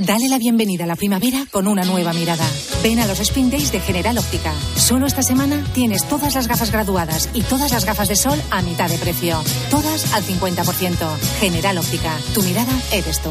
Dale la bienvenida a la primavera con una nueva mirada. Ven a los Spin Days de General Óptica. Solo esta semana tienes todas las gafas graduadas y todas las gafas de sol a mitad de precio. Todas al 50%. General Óptica. Tu mirada eres tú.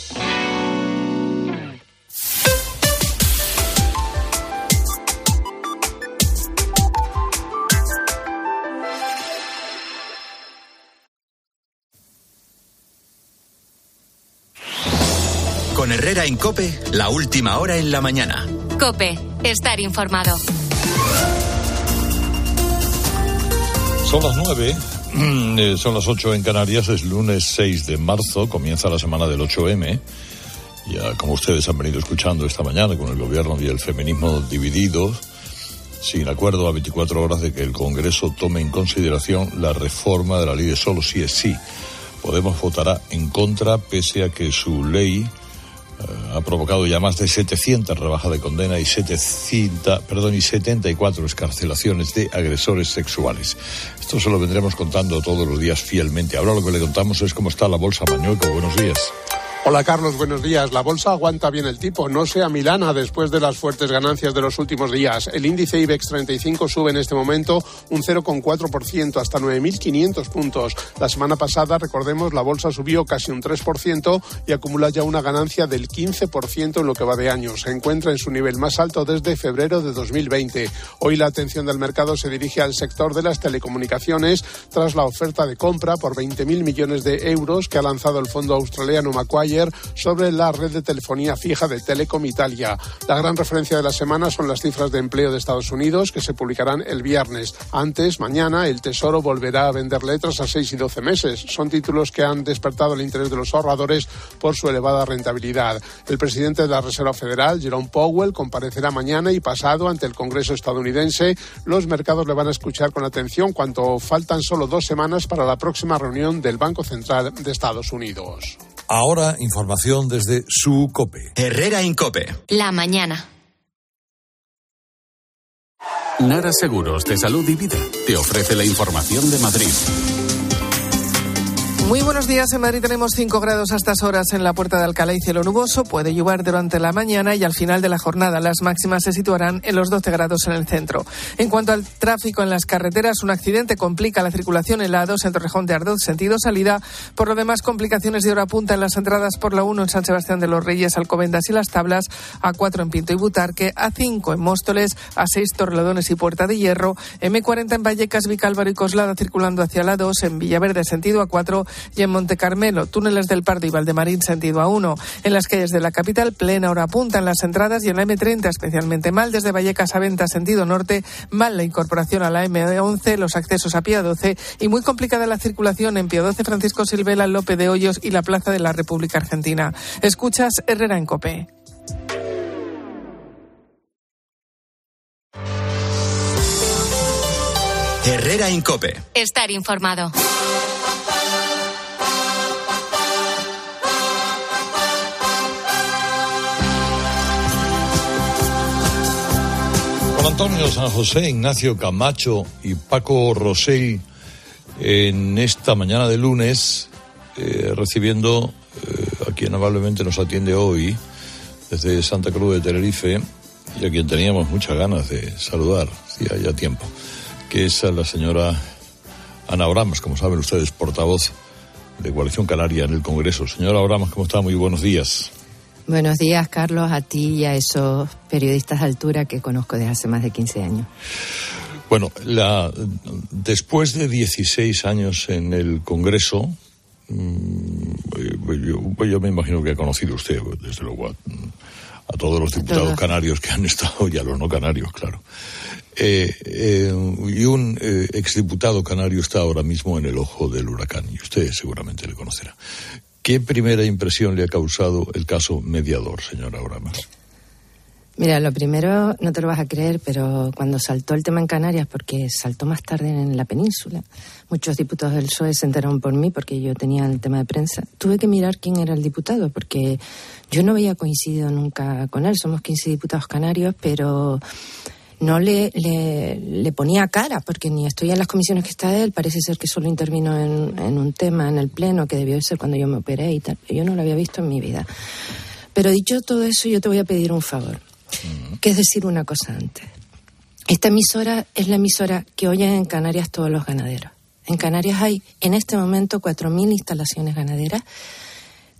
Herrera en Cope, la última hora en la mañana. Cope, estar informado. Son las nueve, eh, son las ocho en Canarias, es lunes 6 de marzo, comienza la semana del 8M. Ya como ustedes han venido escuchando esta mañana, con el gobierno y el feminismo divididos, sin acuerdo a 24 horas de que el Congreso tome en consideración la reforma de la ley de solo si es sí. Podemos votará en contra pese a que su ley ha provocado ya más de 700 rebajas de condena y 700, perdón, y 74 escarcelaciones de agresores sexuales. Esto se lo vendremos contando todos los días fielmente. Ahora lo que le contamos es cómo está la bolsa Mañueco. Buenos días. Hola Carlos, buenos días. La bolsa aguanta bien el tipo, no sea Milana después de las fuertes ganancias de los últimos días. El índice IBEX 35 sube en este momento un 0,4% hasta 9.500 puntos. La semana pasada, recordemos, la bolsa subió casi un 3% y acumula ya una ganancia del 15% en lo que va de año. Se encuentra en su nivel más alto desde febrero de 2020. Hoy la atención del mercado se dirige al sector de las telecomunicaciones tras la oferta de compra por 20.000 millones de euros que ha lanzado el fondo australiano Macquarie sobre la red de telefonía fija de Telecom Italia. La gran referencia de la semana son las cifras de empleo de Estados Unidos que se publicarán el viernes. Antes, mañana, el Tesoro volverá a vender letras a 6 y 12 meses. Son títulos que han despertado el interés de los ahorradores por su elevada rentabilidad. El presidente de la Reserva Federal, Jerome Powell, comparecerá mañana y pasado ante el Congreso estadounidense. Los mercados le van a escuchar con atención cuando faltan solo dos semanas para la próxima reunión del Banco Central de Estados Unidos. Ahora información desde su COPE. Herrera en COPE. La mañana. Nara Seguros de Salud y Vida te ofrece la información de Madrid. Muy buenos días. En Madrid tenemos 5 grados a estas horas en la puerta de Alcalá y cielo nuboso. Puede llover durante la mañana y al final de la jornada las máximas se situarán en los 12 grados en el centro. En cuanto al tráfico en las carreteras, un accidente complica la circulación en la A2 en Torrejón de Ardoz, sentido salida. Por lo demás, complicaciones de hora punta en las entradas por la 1 en San Sebastián de los Reyes, Alcobendas y Las Tablas, A4 en Pinto y Butarque, A5 en Móstoles, A6 Torrelodones y Puerta de Hierro, M40 en Vallecas, Vicálvaro y Coslada circulando hacia la 2, en Villaverde sentido A4 y en Monte Carmelo, túneles del Pardo y Valdemarín sentido A1. En las calles de la capital, plena hora punta en las entradas y en la M30 especialmente mal desde Vallecas a Venta sentido norte, mal la incorporación a la M11, los accesos a Pía 12 y muy complicada la circulación en Pía 12 Francisco Silvela, Lope de Hoyos y la Plaza de la República Argentina. Escuchas Herrera en Cope. Herrera en Cope. Estar informado. Antonio San José, Ignacio Camacho y Paco Rosell en esta mañana de lunes, eh, recibiendo eh, a quien amablemente nos atiende hoy desde Santa Cruz de Tenerife, y a quien teníamos muchas ganas de saludar, hacía ya tiempo, que es a la señora Ana Oramas, como saben ustedes, portavoz de Coalición Canaria en el Congreso. Señora Oramas, ¿cómo está? Muy buenos días. Buenos días, Carlos, a ti y a esos periodistas de altura que conozco desde hace más de 15 años. Bueno, la, después de 16 años en el Congreso, mm, yo, yo, me imagino que ha conocido usted, desde luego, a, a todos los diputados canarios que han estado y a los no canarios, claro. Eh, eh, y un eh, exdiputado canario está ahora mismo en el ojo del huracán, y usted seguramente le conocerá. ¿Qué primera impresión le ha causado el caso mediador, señora Oramas? Mira, lo primero, no te lo vas a creer, pero cuando saltó el tema en Canarias, porque saltó más tarde en la península, muchos diputados del PSOE se enteraron por mí porque yo tenía el tema de prensa. Tuve que mirar quién era el diputado, porque yo no había coincidido nunca con él. Somos 15 diputados canarios, pero no le, le, ponía cara, porque ni estoy en las comisiones que está él, parece ser que solo intervino en, en, un tema en el Pleno, que debió ser cuando yo me operé y tal. Yo no lo había visto en mi vida. Pero dicho todo eso, yo te voy a pedir un favor, que es decir una cosa antes. Esta emisora es la emisora que oyen en Canarias todos los ganaderos. En Canarias hay en este momento 4.000 instalaciones ganaderas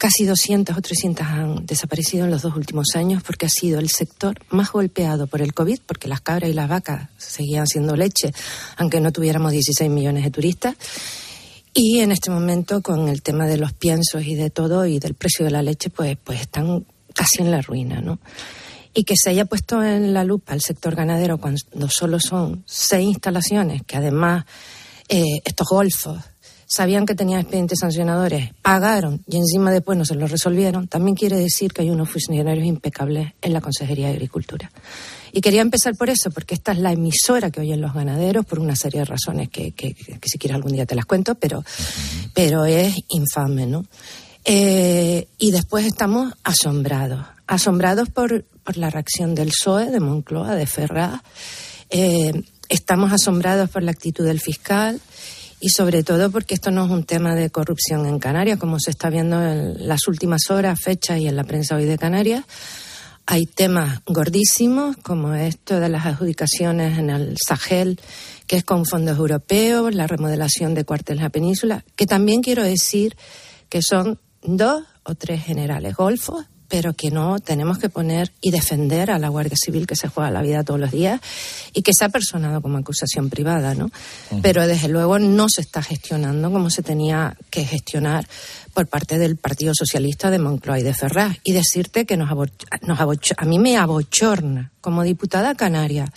Casi 200 o 300 han desaparecido en los dos últimos años porque ha sido el sector más golpeado por el COVID, porque las cabras y las vacas seguían siendo leche, aunque no tuviéramos 16 millones de turistas. Y en este momento, con el tema de los piensos y de todo y del precio de la leche, pues, pues están casi en la ruina, ¿no? Y que se haya puesto en la lupa el sector ganadero cuando solo son seis instalaciones, que además eh, estos golfos sabían que tenían expedientes sancionadores, pagaron y encima después no se los resolvieron, también quiere decir que hay unos funcionarios impecables en la Consejería de Agricultura. Y quería empezar por eso, porque esta es la emisora que oyen los ganaderos, por una serie de razones que, que, si quieres algún día te las cuento, pero, pero es infame, ¿no? Eh, y después estamos asombrados, asombrados por, por, la reacción del PSOE, de Moncloa, de Ferraz. Eh, estamos asombrados por la actitud del fiscal y sobre todo porque esto no es un tema de corrupción en Canarias, como se está viendo en las últimas horas, fechas y en la prensa hoy de Canarias. Hay temas gordísimos, como esto de las adjudicaciones en el Sahel, que es con fondos europeos, la remodelación de cuarteles la península, que también quiero decir que son dos o tres generales golfos pero que no tenemos que poner y defender a la Guardia Civil que se juega la vida todos los días y que se ha personado como acusación privada, ¿no? Pero desde luego no se está gestionando como se tenía que gestionar por parte del Partido Socialista de Moncloa y de Ferraz. Y decirte que nos, nos a mí me abochorna como diputada canaria,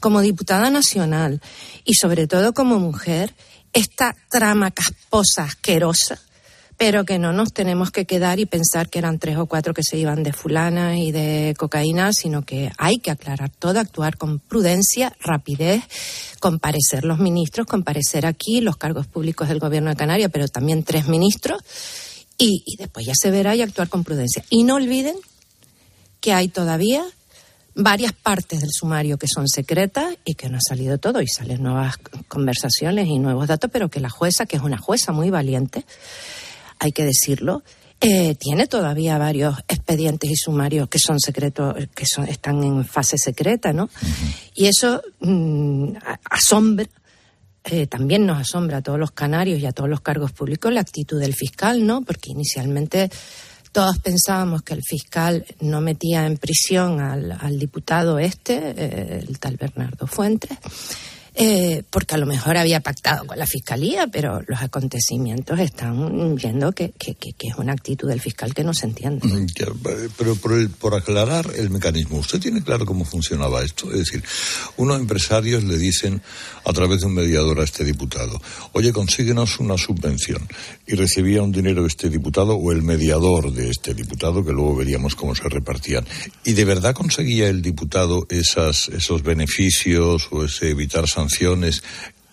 como diputada nacional y sobre todo como mujer esta trama casposa, asquerosa pero que no nos tenemos que quedar y pensar que eran tres o cuatro que se iban de fulana y de cocaína, sino que hay que aclarar todo, actuar con prudencia, rapidez, comparecer los ministros, comparecer aquí los cargos públicos del Gobierno de Canarias, pero también tres ministros, y, y después ya se verá y actuar con prudencia. Y no olviden que hay todavía varias partes del sumario que son secretas y que no ha salido todo y salen nuevas conversaciones y nuevos datos, pero que la jueza, que es una jueza muy valiente, hay que decirlo, eh, tiene todavía varios expedientes y sumarios que son secretos, que son, están en fase secreta, ¿no? Y eso mm, asombra, eh, también nos asombra a todos los canarios y a todos los cargos públicos la actitud del fiscal, ¿no? Porque inicialmente todos pensábamos que el fiscal no metía en prisión al, diputado este, eh, el tal Bernardo Fuentes. Eh, porque a lo mejor había pactado con la fiscalía, pero los acontecimientos están viendo que, es una actitud del fiscal que no se entiende. Mm, pero por, por aclarar el mecanismo, ¿usted tiene claro cómo funcionaba esto? Es decir, unos empresarios le dicen a través de un mediador a este diputado, oye, consíguenos una subvención. Y recibía un dinero este diputado o el mediador de este diputado, que luego veríamos cómo se repartían. ¿Y de verdad conseguía el diputado esas, esos beneficios o ese evitar sanciones?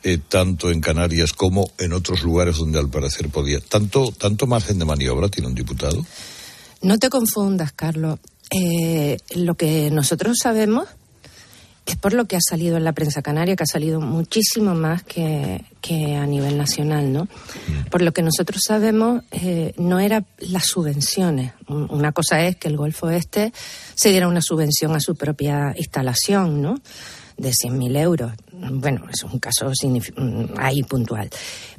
Eh, tanto en Canarias como en otros lugares donde al parecer podía. ¿Tanto, tanto margen de maniobra tiene un diputado? No te confundas, Carlos. Eh, lo que nosotros sabemos es por lo que ha salido en la prensa canaria, que ha salido muchísimo más que, que a nivel nacional, ¿no? Por lo que nosotros sabemos, eh, no era las subvenciones. Una cosa es que el Golfo Este se diera una subvención a su propia instalación, ¿no? De 100.000 euros. Bueno, es un caso ahí puntual.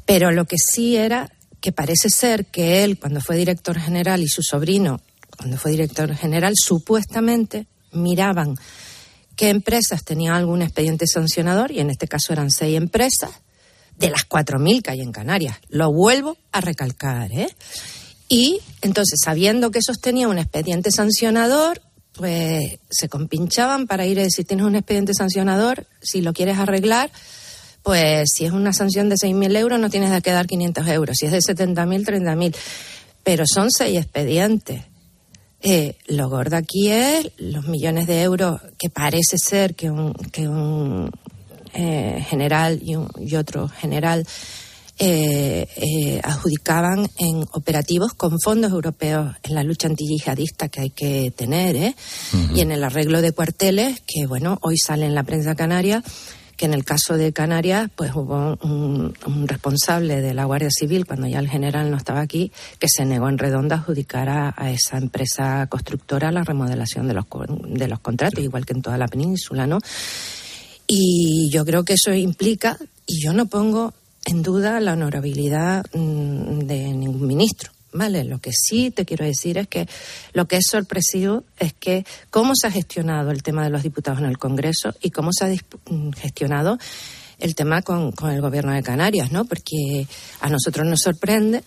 Pero lo que sí era que parece ser que él, cuando fue director general, y su sobrino, cuando fue director general, supuestamente miraban qué empresas tenían algún expediente sancionador, y en este caso eran seis empresas, de las 4.000 que hay en Canarias. Lo vuelvo a recalcar, ¿eh? Y entonces, sabiendo que esos tenían un expediente sancionador, pues se compinchaban para ir a decir, tienes un expediente sancionador, si lo quieres arreglar, pues si es una sanción de 6.000 euros no tienes que dar 500 euros, si es de 70.000, 30.000. Pero son seis expedientes. Eh, lo gordo aquí es los millones de euros que parece ser que un, que un eh, general y, y, otro general eh, adjudicaban en operativos con fondos europeos en la lucha antiyihadista que hay que tener y en el arreglo de cuarteles que, bueno, hoy sale en la prensa canaria que en el caso de Canarias, pues hubo un, responsable de la Guardia Civil, cuando ya el general no estaba aquí, que se negó en redonda a adjudicar a, esa empresa constructora la remodelación de los, de los contratos, igual que en toda la península, ¿no? Y yo creo que eso implica, y yo no pongo en duda la honorabilidad mm, de ningún ministro. ¿vale? Lo que sí te quiero decir es que lo que es sorpresivo es que cómo se ha gestionado el tema de los diputados en el Congreso y cómo se ha mm, gestionado el tema con, el gobierno de Canarias, ¿no? Porque a nosotros nos sorprende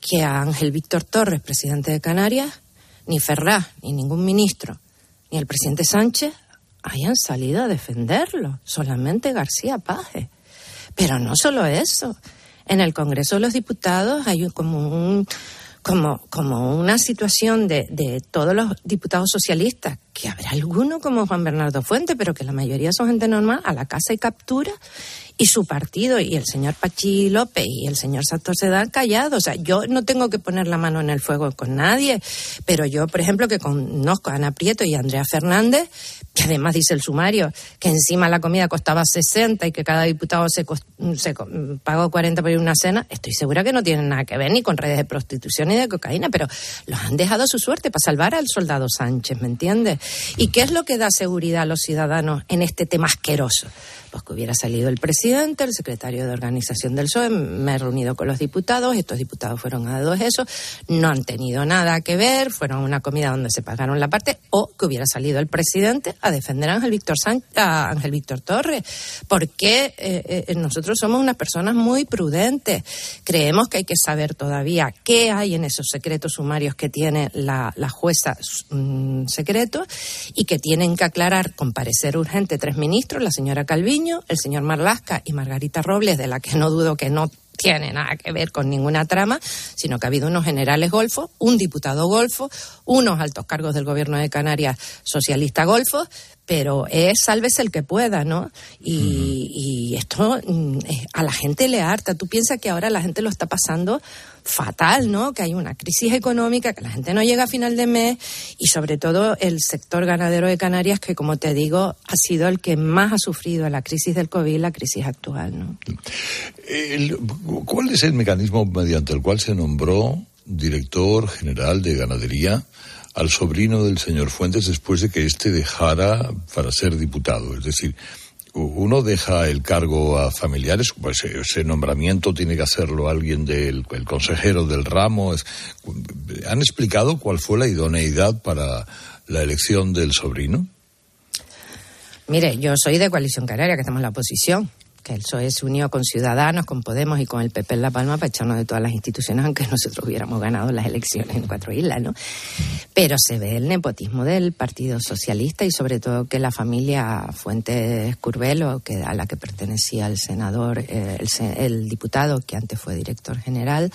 que a Ángel Víctor Torres, presidente de Canarias, ni Ferraz, ni ningún ministro, ni el presidente Sánchez hayan salido a defenderlo, solamente García Paje. Pero no solo eso, en el Congreso de los Diputados hay como un como, como una situación de, de todos los diputados socialistas, que habrá alguno como Juan Bernardo Fuente, pero que la mayoría son gente normal, a la casa y captura, y su partido y el señor Pachi López y el señor Santos se dan callados. O sea, yo no tengo que poner la mano en el fuego con nadie, pero yo, por ejemplo, que conozco a Ana Prieto y a Andrea Fernández, que además dice el sumario que encima la comida costaba 60 y que cada diputado se, se pagó 40 por ir a una cena, estoy segura que no tienen nada que ver ni con redes de prostitución ni de cocaína, pero los han dejado a su suerte para salvar al soldado Sánchez, ¿me entiendes? ¿Y qué es lo que da seguridad a los ciudadanos en este tema asqueroso? Pues que hubiera salido el presidente, el secretario de organización del PSOE, me he reunido con los diputados, estos diputados fueron a dos eso, no han tenido nada que ver, fueron a una comida donde se pagaron la parte, o que hubiera salido el presidente a defender a Ángel Víctor, a Ángel Víctor Torres, porque eh, eh, nosotros somos unas personas muy prudentes, creemos que hay que saber todavía qué hay en esos secretos sumarios que tiene la, jueza mm, secreto y que tienen que aclarar con parecer urgente tres ministros, la señora Calviño, el señor Marlasca y Margarita Robles, de la que no dudo que no tiene nada que ver con ninguna trama, sino que ha habido unos generales golfos, un diputado golfo, unos altos cargos del gobierno de Canarias socialista golfos, pero es sálvese el que pueda, ¿no? Y, esto mm, a la gente le harta. Tú piensas que ahora la gente lo está pasando fatal, ¿no? Que hay una crisis económica, que la gente no llega a final de mes y sobre todo el sector ganadero de Canarias, que como te digo, ha sido el que más ha sufrido la crisis del COVID, la crisis actual, ¿no? ¿Cuál es el mecanismo mediante el cual se nombró director general de ganadería? al sobrino del señor Fuentes después de que éste dejara para ser diputado. Es decir, uno deja el cargo a familiares, pues ese nombramiento tiene que hacerlo alguien del el consejero del ramo. ¿Han explicado cuál fue la idoneidad para la elección del sobrino? Mire, yo soy de Coalición Canaria, que estamos en la oposición que el PSOE se unió con Ciudadanos, con Podemos y con el PP en La Palma para echarnos de todas las instituciones, aunque nosotros hubiéramos ganado las elecciones en Cuatro Islas, ¿no? Pero se ve el nepotismo del Partido Socialista y sobre todo que la familia Fuentes Curvelo, que, a la que pertenecía el senador, eh, el, diputado que antes fue director general,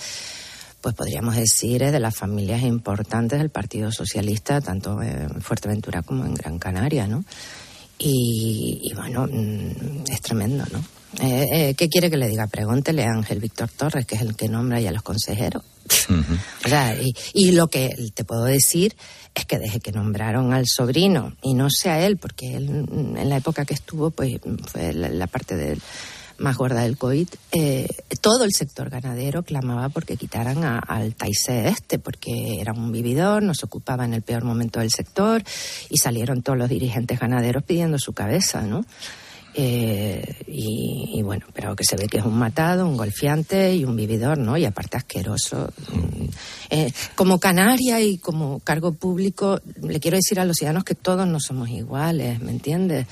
pues podríamos decir es de las familias importantes del Partido Socialista, tanto en Fuerteventura como en Gran Canaria, ¿no? Y, y bueno, mm, es tremendo, ¿no? Eh, eh, ¿Qué quiere que le diga? Pregúntele a Ángel Víctor Torres, que es el que nombra ya a los consejeros. O sea, y, y lo que te puedo decir es que desde que nombraron al sobrino, y no sé a él, porque él en la época que estuvo, pues fue la, la parte del más gorda del COVID, eh, todo el sector ganadero clamaba porque quitaran a- al Taisé este, porque era un vividor, nos ocupaba en el peor momento del sector y salieron todos los dirigentes ganaderos pidiendo su cabeza, ¿no? Eh, y, y bueno, pero que se ve que es un matado, un golfiante y un vividor, ¿no? Y aparte asqueroso. Eh, como canaria y como cargo público, le quiero decir a los ciudadanos que todos no somos iguales, ¿me entiendes?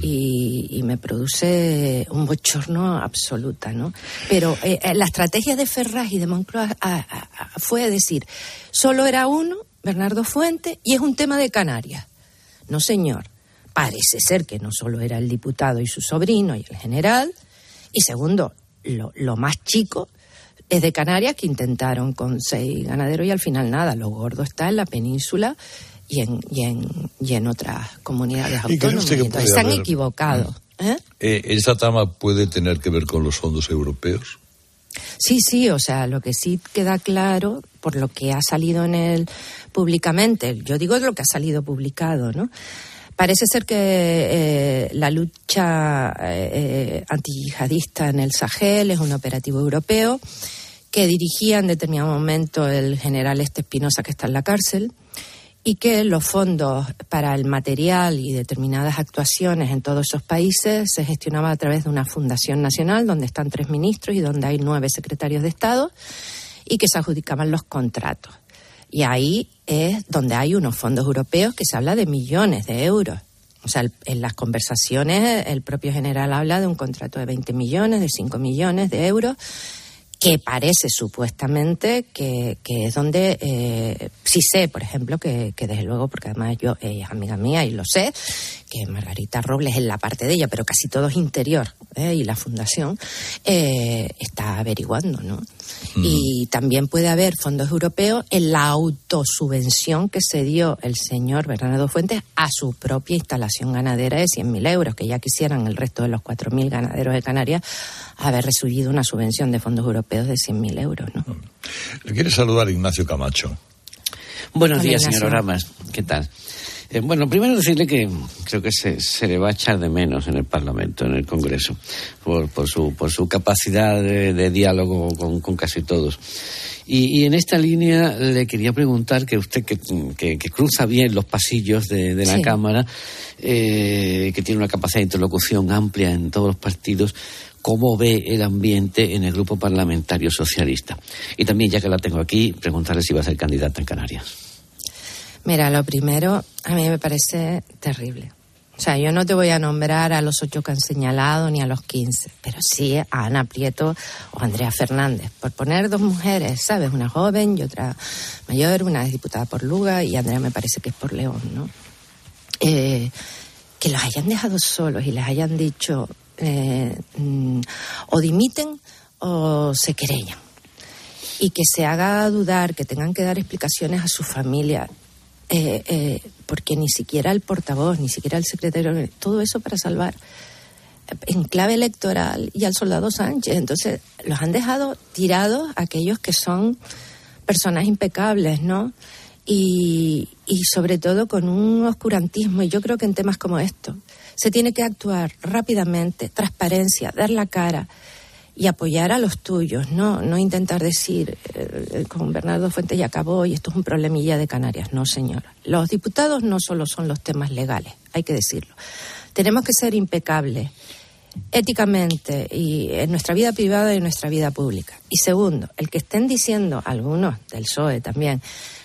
Y, y me produce un bochorno absoluta, ¿no? Pero eh, eh, la estrategia de Ferraz y de Moncloa ah, ah, ah, fue decir, solo era uno, Bernardo Fuente, y es un tema de Canarias. No, señor. Parece ser que no solo era el diputado y su sobrino y el general, y segundo, lo, lo más chico es de Canarias que intentaron con seis ganaderos y al final nada. Lo gordo está en la península y en, y en, y en otras comunidades ¿Y cree autónomas. usted que Entonces, puede se han haber- equivocado. ¿eh? Eh, ¿Esa trama puede tener que ver con los fondos europeos? Sí, sí, o sea, lo que sí queda claro por lo que ha salido en el públicamente, yo digo lo que ha salido publicado, ¿no? Parece ser que eh, la lucha eh, antiyihadista en el Sahel es un operativo europeo que dirigía en determinado momento el general este Espinosa que está en la cárcel y que los fondos para el material y determinadas actuaciones en todos esos países se gestionaba a través de una fundación nacional donde están tres ministros y donde hay nueve secretarios de Estado y que se adjudicaban los contratos. Y ahí es donde hay unos fondos europeos que se habla de millones de euros. O sea, en las conversaciones el propio general habla de un contrato de 20 millones, de 5 millones de euros que parece supuestamente que, que es donde eh, sí sé, por ejemplo, que, que desde luego, porque además yo es amiga mía y lo sé, que Margarita Robles es la parte de ella, pero casi todo es interior, ¿eh? y la fundación eh, está averiguando, ¿no? Y también puede haber fondos europeos en la autosubvención que se dio el señor Bernardo Fuentes a su propia instalación ganadera de 100.000 euros, que ya quisieran el resto de los 4.000 ganaderos de Canarias haber recibido una subvención de fondos europeos de 100.000 euros, ¿no? Le quiere saludar Ignacio Camacho. Buenos Hola, días, Ignacio. señor Oramas. ¿Qué tal? Eh, bueno, primero decirle que creo que se, se le va a echar de menos en el Parlamento, en el Congreso, por, por, su, por su capacidad de, de diálogo con, con casi todos. Y, y en esta línea le quería preguntar que usted que, que- que cruza bien los pasillos de, de la Sí. Cámara, eh, que tiene una capacidad de interlocución amplia en todos los partidos, ¿cómo ve el ambiente en el grupo parlamentario socialista? Y también, ya que la tengo aquí, preguntarle si va a ser candidata en Canarias. Mira, lo primero, a mí me parece terrible. O sea, yo no te voy a nombrar a los ocho que han señalado ni a los quince, pero sí a Ana Prieto o Andrea Fernández, por poner dos mujeres, ¿sabes? Una joven y otra mayor, una es diputada por Luga y Andrea me parece que es por León, ¿no? Eh, que los hayan dejado solos y les hayan dicho eh, mm, o dimiten o se querellan y que se haga dudar, que tengan que dar explicaciones a su familia, eh, eh, porque ni siquiera el portavoz, ni siquiera el secretario, todo eso para salvar eh, en clave electoral y al soldado Sánchez. Entonces, los han dejado tirados aquellos que son personas impecables, ¿no? Y, sobre todo con un oscurantismo. Y yo creo que en temas como estos se tiene que actuar rápidamente, transparencia, dar la cara y apoyar a los tuyos, no, no intentar decir eh, eh, con Bernardo Fuentes ya acabó y esto es un problemilla de Canarias. No, señora. Los diputados no solo son los temas legales, hay que decirlo. Tenemos que ser impecables éticamente y en nuestra vida privada y en nuestra vida pública. Y segundo, el que estén diciendo algunos del PSOE también,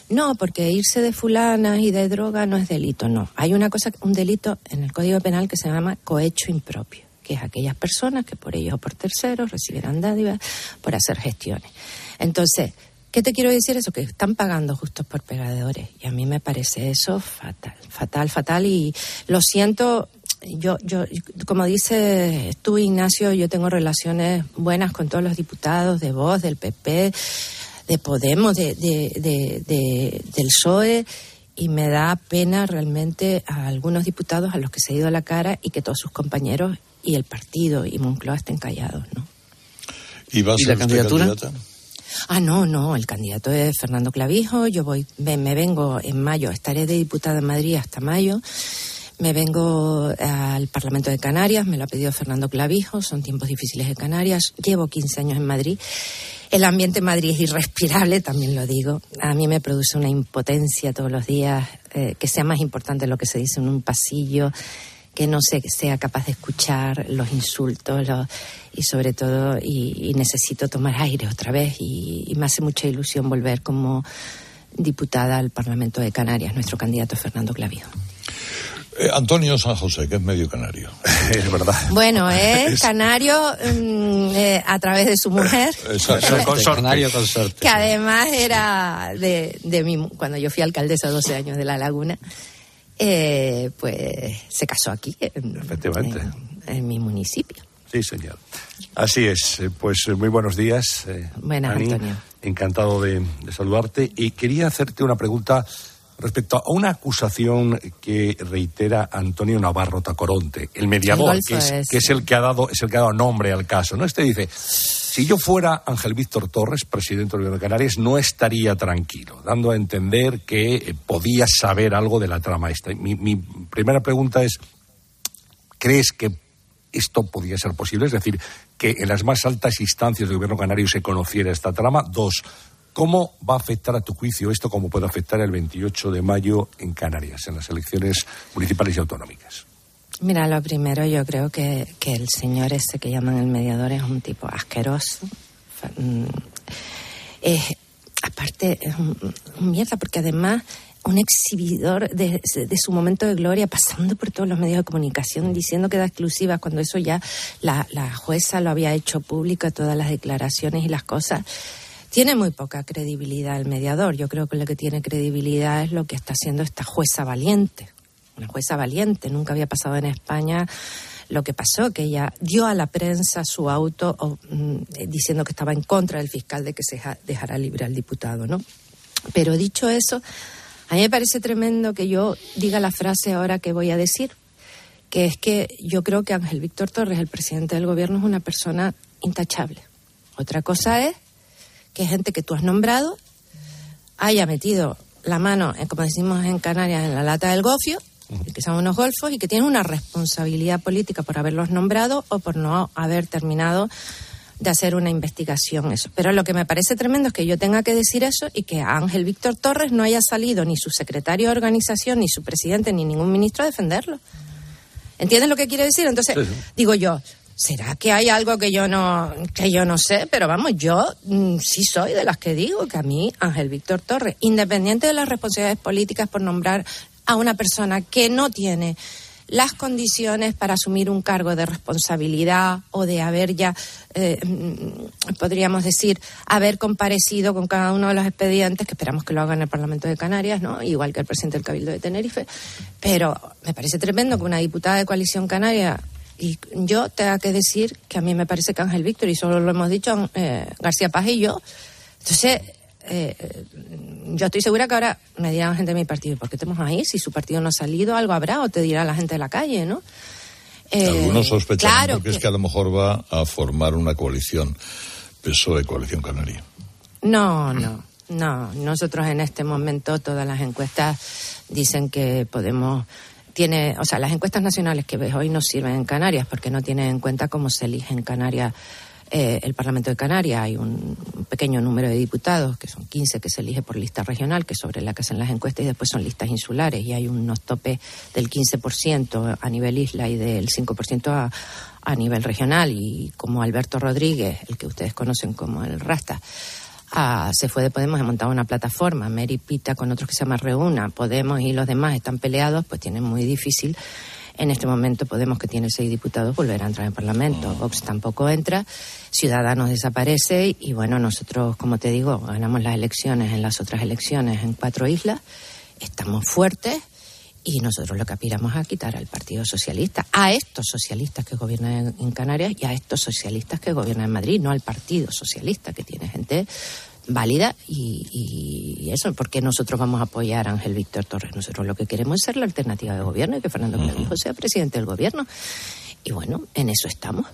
no, porque irse de fulanas y de droga no es delito, no. Hay una cosa, un delito en el Código Penal que se llama cohecho impropio, que es aquellas personas que por ellos o por terceros recibirán dádivas por hacer gestiones. Entonces, ¿qué te quiero decir eso? Que están pagando justos por pegadores. Y a mí me parece eso fatal, fatal, fatal. Y lo siento, yo, yo, como dices tú, Ignacio, yo tengo relaciones buenas con todos los diputados de Voz, del PP, de Podemos, de, de, de, de- del PSOE, y me da pena realmente a algunos diputados a los que se ha ido la cara y que todos sus compañeros y el partido y Moncloa estén callados, ¿no? ¿Y va a ¿Y ser la candidatura? candidata? Ah, no, no, el candidato es Fernando Clavijo. Yo voy, me, me vengo en mayo, estaré de diputada en Madrid hasta mayo. Me vengo al Parlamento de Canarias, me lo ha pedido Fernando Clavijo, son tiempos difíciles en Canarias. Llevo 15 años en Madrid. El ambiente en Madrid es irrespirable, también lo digo. A mí me produce una impotencia todos los días, eh, que sea más importante lo que se dice en un pasillo, que no se, sea capaz de escuchar los insultos los, y sobre todo, y, y, necesito tomar aire otra vez y, y me hace mucha ilusión volver como diputada al Parlamento de Canarias, nuestro candidato Fernando Clavijo. Eh, Antonio San José, que es medio canario. es verdad. Bueno, es canario mm, eh, a través de su mujer. Canario consorte. Que además era de, de mi, cuando yo fui alcaldesa 12 años de La Laguna, eh, pues se casó aquí. En, Efectivamente. En, en, mi municipio. Sí, señor. Así es. Pues muy buenos días. Buenas, Ani. Antonio. Encantado de, de saludarte. Y quería hacerte una pregunta respecto a una acusación que reitera Antonio Navarro Tacoronte, el mediador, El que es, es. que es el que ha dado es el que ha dado nombre al caso. ¿no? Este dice, si yo fuera Ángel Víctor Torres, presidente del Gobierno de Canarias, no estaría tranquilo, dando a entender que eh, podía saber algo de la trama esta. Mi, mi primera pregunta es, ¿crees que esto podía ser posible? Es decir, que en las más altas instancias del Gobierno canario se conociera esta trama. Dos, ¿Cómo va a afectar a tu juicio esto, cómo puede afectar el 28 de mayo en Canarias, en las elecciones municipales y autonómicas? Mira, lo primero, yo creo que, que el señor ese que llaman el mediador es un tipo asqueroso. Eh, aparte, es un, un, mierda, porque además un exhibidor de, de, su momento de gloria, pasando por todos los medios de comunicación, diciendo que da exclusivas, cuando eso ya la, la jueza lo había hecho público, todas las declaraciones y las cosas tiene muy poca credibilidad el mediador. Yo creo que lo que tiene credibilidad es lo que está haciendo esta jueza valiente. Una jueza valiente. Nunca había pasado en España lo que pasó, que ella dio a la prensa su auto mm, diciendo que estaba en contra del fiscal de que se dejara libre al diputado, ¿no? Pero dicho eso, a mí me parece tremendo que yo diga la frase ahora que voy a decir, que es que yo creo que Ángel Víctor Torres, el presidente del gobierno, es una persona intachable. Otra cosa es que gente que tú has nombrado haya metido la mano, como decimos en Canarias, en la lata del gofio, que son unos golfos, y que tienen una responsabilidad política por haberlos nombrado o por no haber terminado de hacer una investigación. Eso. Pero lo que me parece tremendo es que yo tenga que decir eso y que Ángel Víctor Torres no haya salido ni su secretario de organización, ni su presidente, ni ningún ministro a defenderlo. ¿Entiendes lo que quiere decir? Entonces, sí, sí. digo yo, ¿Será que hay algo que yo no que yo no sé? Pero vamos, yo mm, sí soy de las que digo que a mí Ángel Víctor Torres, independiente de las responsabilidades políticas por nombrar a una persona que no tiene las condiciones para asumir un cargo de responsabilidad o de haber ya, eh, podríamos decir, haber comparecido con cada uno de los expedientes, que esperamos que lo haga en el Parlamento de Canarias, ¿no? igual que el presidente del Cabildo de Tenerife. Pero me parece tremendo que una diputada de coalición canaria y yo tengo que decir que a mí me parece que Ángel Víctor, y solo lo hemos dicho eh, García Paz y yo, entonces eh, yo estoy segura que ahora me dirá la gente de mi partido, ¿por qué tenemos ahí? Si su partido no ha salido, algo habrá, o te dirá la gente de la calle, ¿no? Eh, Algunos sospechan claro porque que... es que a lo mejor va a formar una coalición, PSOE, Coalición Canaria. No, no, no. Nosotros en este momento todas las encuestas dicen que podemos tiene, o sea, las encuestas nacionales que ves hoy no sirven en Canarias porque no tienen en cuenta cómo se elige en Canarias eh, el Parlamento de Canarias. Hay un, pequeño número de diputados, que son 15 que se elige por lista regional, que sobre la que hacen las encuestas, y después son listas insulares. Y hay unos topes del 15% a nivel isla y del 5% a, a nivel regional. Y como Alberto Rodríguez, el que ustedes conocen como el Rasta, Ah, se fue de Podemos, ha montado una plataforma, Mary Pita con otros que se llama Reúna, Podemos y los demás están peleados, pues tienen muy difícil. En este momento Podemos, que tiene seis diputados, volver a entrar en el Parlamento. Vox tampoco entra, Ciudadanos desaparece y bueno, nosotros, como te digo, ganamos las elecciones en las otras elecciones en cuatro islas, estamos fuertes y nosotros lo que aspiramos a quitar al Partido Socialista, a estos socialistas que gobiernan en Canarias y a estos socialistas que gobiernan en Madrid, no al Partido Socialista, que tiene gente válida y, y eso, porque nosotros vamos a apoyar a Ángel Víctor Torres. Nosotros lo que queremos es ser la alternativa de gobierno y que Fernando Clavijo sea presidente del gobierno. Y bueno, en eso estamos.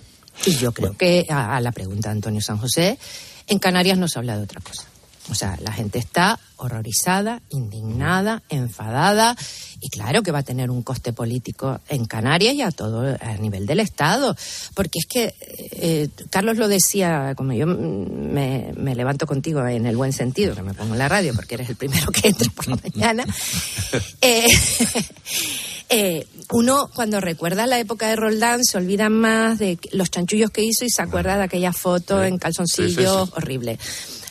Y yo creo que a, a la pregunta de Antonio San José, en Canarias no se habla de otra cosa. O sea, la gente está horrorizada, indignada, enfadada y claro que va a tener un coste político en Canarias y a todo a nivel del Estado, porque es que eh, Carlos lo decía, como yo me, me, levanto contigo en el buen sentido, que me pongo en la radio porque eres el primero que entra por la mañana. Eh, eh, uno cuando recuerda la época de Roldán se olvida más de los chanchullos que hizo y se acuerda de aquella foto en calzoncillos sí. horrible.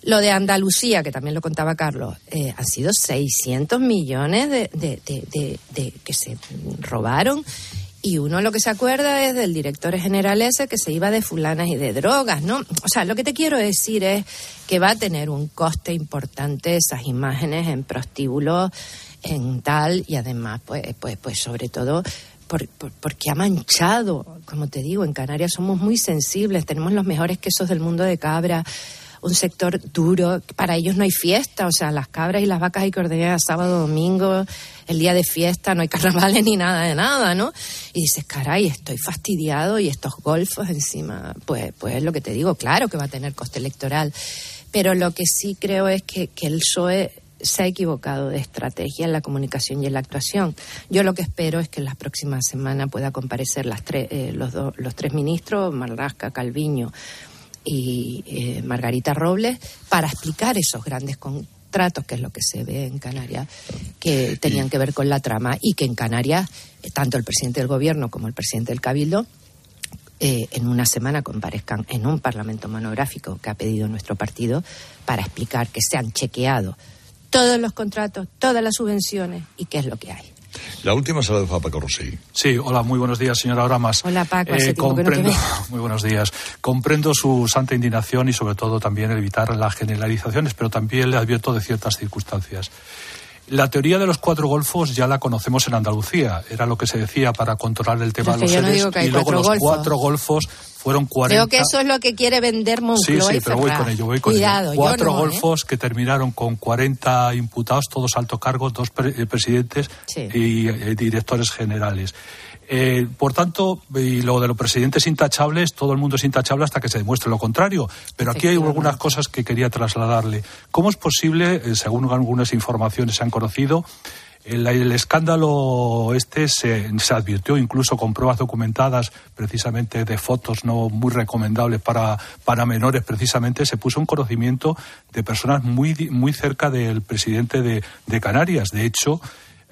Lo de Andalucía, que también lo contaba Carlos, eh, han sido 600 millones de, de, que se robaron. Y uno lo que se acuerda es del director general ese que se iba de fulanas y de drogas, ¿no? O sea, lo que te quiero decir es que va a tener un coste importante esas imágenes en prostíbulos, en tal, y además, pues, pues, pues sobre todo por, por, porque ha manchado, como te digo, en Canarias somos muy sensibles, tenemos los mejores quesos del mundo de cabra, un sector duro, para ellos no hay fiesta, o sea, las cabras y las vacas hay que ordenar sábado, domingo, el día de fiesta, no hay carnavales ni nada de nada, ¿no? Y dices, caray, estoy fastidiado y estos golfos encima, pues, pues es lo que te digo, claro que va a tener coste electoral, pero lo que sí creo es que, que el PSOE se ha equivocado de estrategia en la comunicación y en la actuación. Yo lo que espero es que en las próximas semanas pueda comparecer las eh, los, do, los tres ministros, Marlasca, Calviño, y eh, Margarita Robles para explicar esos grandes contratos, que es lo que se ve en Canarias, que tenían que ver con la trama y que en Canarias, eh, tanto el presidente del gobierno como el presidente del Cabildo, eh, en una semana comparezcan en un parlamento monográfico que ha pedido nuestro partido para explicar que se han chequeado todos los contratos, todas las subvenciones y qué es lo que hay. La última se la dejo a Paco Rossi. Sí, hola, muy buenos días, señora Oramas. Hola, Paco. Eh, comprendo, no muy buenos días. Comprendo su santa indignación y, sobre todo, también evitar las generalizaciones, pero también le advierto de ciertas circunstancias. La teoría de los cuatro golfos ya la conocemos en Andalucía. Era lo que se decía para controlar el tema de los seres. No y luego los golfos. cuatro golfos fueron 40. Creo que eso es lo que quiere vender Moncloa Sí, sí, pero voy con ello, voy con Cuidado, ello. Cuatro ¿eh? golfos que terminaron con 40 imputados, todos alto cargos, dos pre eh, presidentes Sí. y eh, directores generales. Eh, por tanto, y lo de los presidentes intachables, todo el mundo es intachable hasta que se demuestre lo contrario. Pero aquí hay algunas cosas que quería trasladarle. ¿Cómo es posible, eh, según algunas informaciones se han conocido, el, el escándalo este se, se advirtió incluso con pruebas documentadas, precisamente de fotos no muy recomendables para, para menores, precisamente se puso en conocimiento de personas muy, muy cerca del presidente de, de Canarias. De hecho,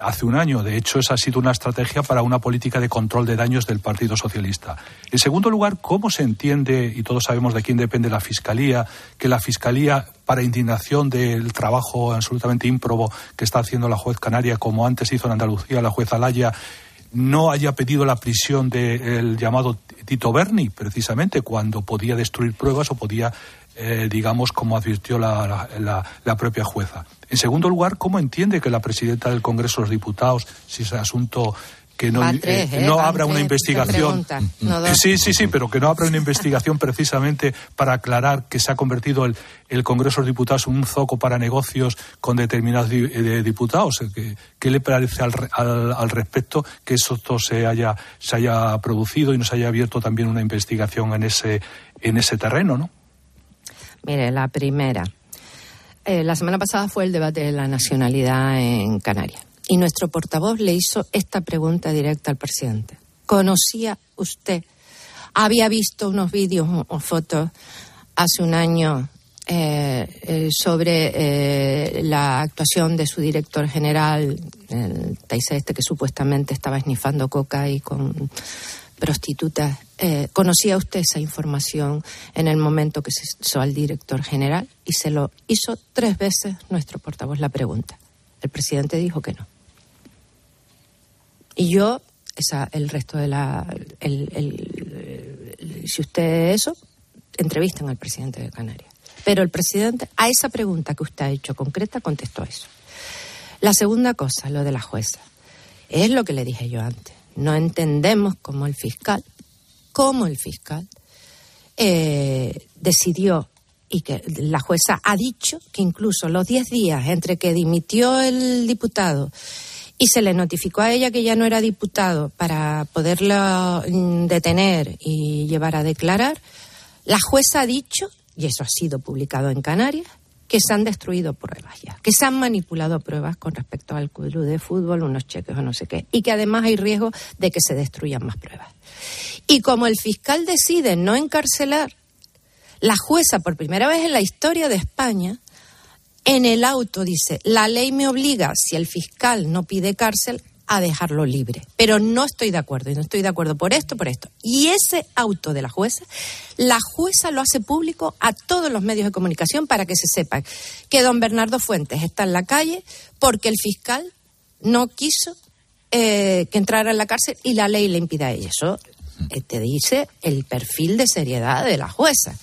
hace un año. De hecho, esa ha sido una estrategia para una política de control de daños del Partido Socialista. En segundo lugar, ¿cómo se entiende, y todos sabemos de quién depende la Fiscalía, que la Fiscalía, para indignación del trabajo absolutamente ímprobo que está haciendo la juez canaria, como antes hizo en Andalucía la juez Alaya, no haya pedido la prisión del llamado Tito Berni, precisamente, cuando podía destruir pruebas o podía, eh, digamos, como advirtió la, la- la- la propia jueza. En segundo lugar, ¿cómo entiende que la presidenta del Congreso de los Diputados, si ese asunto que no, tres, ¿eh? no abra una tres investigación. no. Sí, sí, sí, pero que no abra una investigación precisamente para aclarar que se ha convertido el, el Congreso de los Diputados en un zoco para negocios con determinados di- eh, diputados. ¿Qué, qué le parece al, al, al respecto que eso todo se haya, se haya producido y nos haya abierto también una investigación en ese, en ese terreno, ¿no? Mire, la primera. Eh, la semana pasada fue el debate de la nacionalidad en Canarias. Y nuestro portavoz le hizo esta pregunta directa al presidente. ¿Conocía usted? ¿Había visto unos vídeos o- fotos hace un año eh, eh, sobre la actuación de su director general, el Taisa este que supuestamente estaba esnifando coca y con prostitutas. Eh, ¿Conocía usted esa información en el momento que se hizo al director general? Y se lo hizo tres veces nuestro portavoz la pregunta. El presidente dijo que no. Y yo, esa, el resto de la. si usted eso, entrevistan al presidente de Canarias. Pero el presidente, a esa pregunta que usted ha hecho concreta, contestó eso. La segunda cosa, lo de la jueza. Es lo que le dije yo antes. No entendemos cómo el fiscal, cómo el fiscal eh, decidió y que la jueza ha dicho que incluso los 10 días entre que dimitió el diputado y se le notificó a ella que ya no era diputado para poderlo mm, detener y llevar a declarar, la jueza ha dicho, y eso ha sido publicado en Canarias, que se han destruido pruebas ya, que se han manipulado pruebas con respecto al club de fútbol, unos cheques o no sé qué, y que además hay riesgo de que se destruyan más pruebas. Y como el fiscal decide no encarcelar, la jueza, por primera vez en la historia de España, en el auto dice, la ley me obliga, si el fiscal no pide cárcel, a dejarlo libre. Pero no estoy de acuerdo, y no estoy de acuerdo por esto, por esto. Y ese auto de la jueza, la jueza lo hace público a todos los medios de comunicación para que se sepa que don Bernardo Fuentes está en la calle porque el fiscal no quiso eh, que entrara en la cárcel y la ley le impida eso. Eh, te dice el perfil de seriedad de la jueza.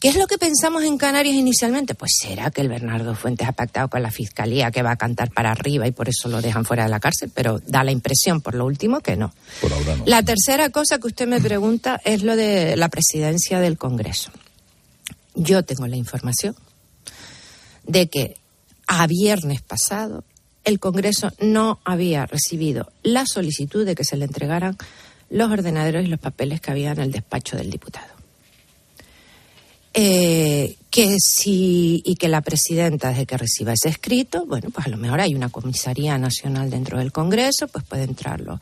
¿Qué es lo que pensamos en Canarias inicialmente? Pues será que el Bernardo Fuentes ha pactado con la fiscalía que va a cantar para arriba y por eso lo dejan fuera de la cárcel, pero da la impresión por lo último que no. Por ahora no. La tercera cosa que usted me pregunta es lo de la presidencia del Congreso. Yo tengo la información de que a viernes pasado el Congreso no había recibido la solicitud de que se le entregaran los ordenadores y los papeles que había en el despacho del diputado. Eh, que si y que la presidenta desde que reciba ese escrito, bueno, pues a lo mejor hay una comisaría nacional dentro del Congreso, pues puede entrar los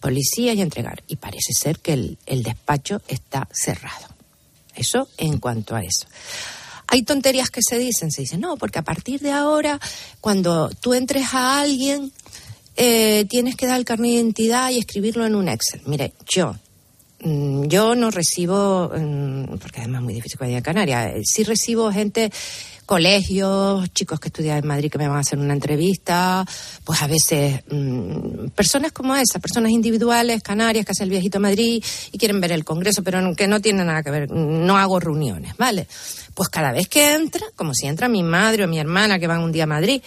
policías y entregar. Y parece ser que el, el despacho está cerrado. Eso en cuanto a eso. Hay tonterías que se dicen, se dicen, no, porque a partir de ahora, cuando tú entres a alguien, eh, tienes que dar el carnet de identidad y escribirlo en un Excel. Mire, yo yo no recibo, mm, porque además es muy difícil cuando a Canarias, eh, sí recibo gente, colegios, chicos que estudian en Madrid que me van a hacer una entrevista, pues a veces mm, personas como esa, personas individuales, canarias, que hacen el viajito a Madrid y quieren ver el Congreso, pero que no tienen nada que ver, no hago reuniones, ¿vale? Pues cada vez que entra, como si entra mi madre o mi hermana que van un día a Madrid,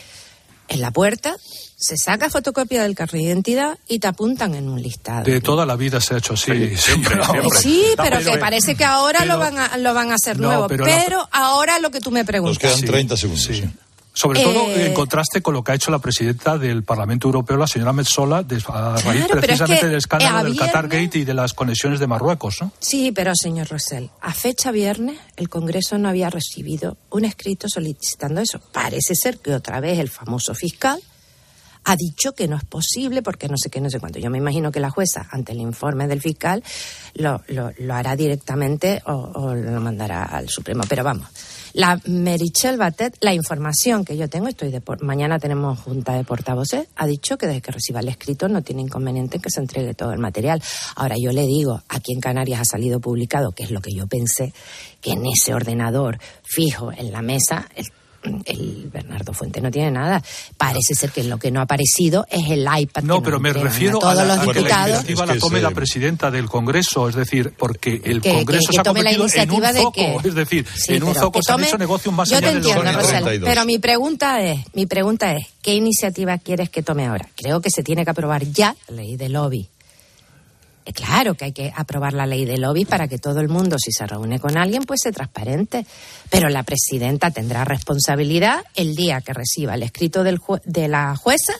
en la puerta se saca fotocopia del carnet de identidad y te apuntan en un listado. De toda la vida se ha hecho así. Sí, siempre, sí pero, que parece que ahora lo, van a, lo van a hacer nuevo. Pero, ahora lo que tú me preguntas. Nos quedan 30 segundos. Sí. Sobre todo eh, en contraste con lo que ha hecho la presidenta del Parlamento Europeo, la señora Metzola, a raíz precisamente del escándalo del Qatar Gate y de las conexiones de Marruecos. ¿no? Sí, pero señor Rosell, a fecha viernes el Congreso no había recibido un escrito solicitando eso. Parece ser que otra vez el famoso fiscal ha dicho que no es posible porque no sé qué, no sé cuánto. Yo me imagino que la jueza, ante el informe del fiscal, lo, lo, hará directamente o, lo mandará al Supremo. Pero vamos, la Merichel Batet, la información que yo tengo, estoy de mañana tenemos junta de portavoces, ha dicho que desde que reciba el escrito no tiene inconveniente en que se entregue todo el material. Ahora yo le digo, aquí en Canarias ha salido publicado, que es lo que yo pensé, que en ese ordenador fijo en la mesa Bernardo Fuente no tiene nada. Parece ser que lo que no ha aparecido es el iPad. No, pero me refiero a, la, que la iniciativa la tome la presidenta del Congreso, es decir, porque el Congreso se ha convertido en un zoco, es decir, en un zoco se ha hecho negocio más allá de lo Pero mi pregunta es, mi pregunta es, ¿qué iniciativa quieres que tome ahora? Creo que se tiene que aprobar ya la ley de lobby claro que hay que aprobar la ley de lobby para que todo el mundo, si se reúne con alguien, pues sea transparente. Pero la presidenta tendrá responsabilidad el día que reciba el escrito del de la jueza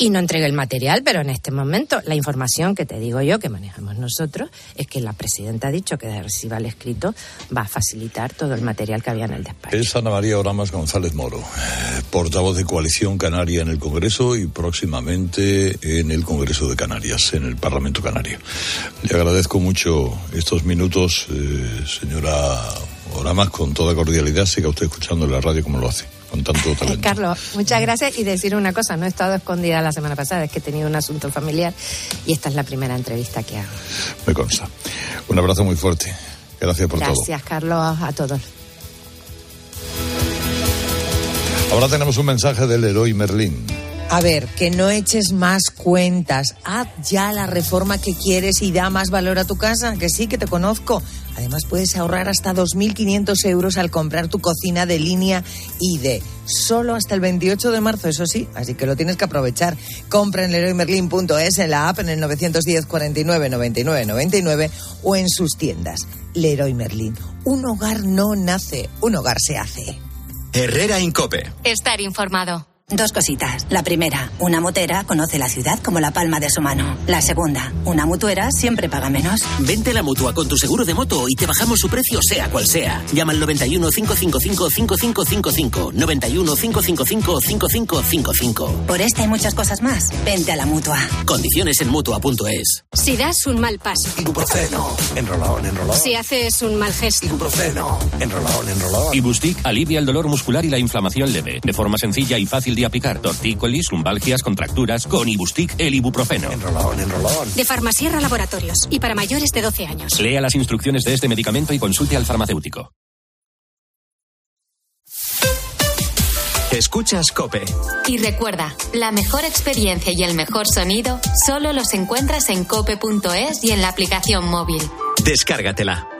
y no entregue el material, pero en este momento la información que te digo yo, que manejamos nosotros, es que la presidenta ha dicho que de reciba el escrito va a facilitar todo el material que había en el despacho. Es Ana María Oramas González Moro, eh, portavoz de Coalición Canaria en el Congreso y próximamente en el Congreso de Canarias, en el Parlamento Canario. Le agradezco mucho estos minutos, eh, señora Oramas, con toda cordialidad. Siga usted escuchando la radio como lo hace con tanto talento. Carlos, muchas gracias y decir una cosa, no he estado escondida la semana pasada, es que he tenido un asunto familiar y esta es la primera entrevista que hago. Me consta. Un abrazo muy fuerte. Gracias por todo. Gracias, Carlos, a todos. Ahora tenemos un mensaje del héroe Merlín. A ver, que no eches más cuentas. Haz ya la reforma que quieres y da más valor a tu casa, que sí, que te conozco. Además, puedes ahorrar hasta 2.500 euros al comprar tu cocina de línea ID. Solo hasta el 28 de marzo, eso sí, así que lo tienes que aprovechar. Compra en leroymerlin.es, en la app, en el 910 49 99 99 o en sus tiendas. Leroy Merlin. Un hogar no nace, un hogar se hace. Herrera Incope. Estar informado. Dos cositas. La primera, una motera conoce la ciudad como la palma de su mano. La segunda, una mutuera siempre paga menos. Vente a la mutua con tu seguro de moto y te bajamos su precio sea cual sea. Llama al 91 555 5555. 91 555 5555. Por esta y muchas cosas más, vente a la mutua. Condiciones en mutua.es. Si das un mal paso. Ibuprofeno. Enrolón, enrolón. Si haces un mal gesto. Ibuprofeno. Enrolón, enrolón. Ibustic alivia el dolor muscular y la inflamación leve. De forma sencilla y fácil de aplicar. Tortícolis, lumbalgias, contracturas. Con Ibustic, el ibuprofeno. Enrolón, enrolón. De Farmasierra Laboratorios. Y para mayores de 12 años. Lea las instrucciones de este medicamento y consulte al farmacéutico. Escuchas Cope. Y recuerda, la mejor experiencia y el mejor sonido solo los encuentras en cope.es y en la aplicación móvil. Descárgatela.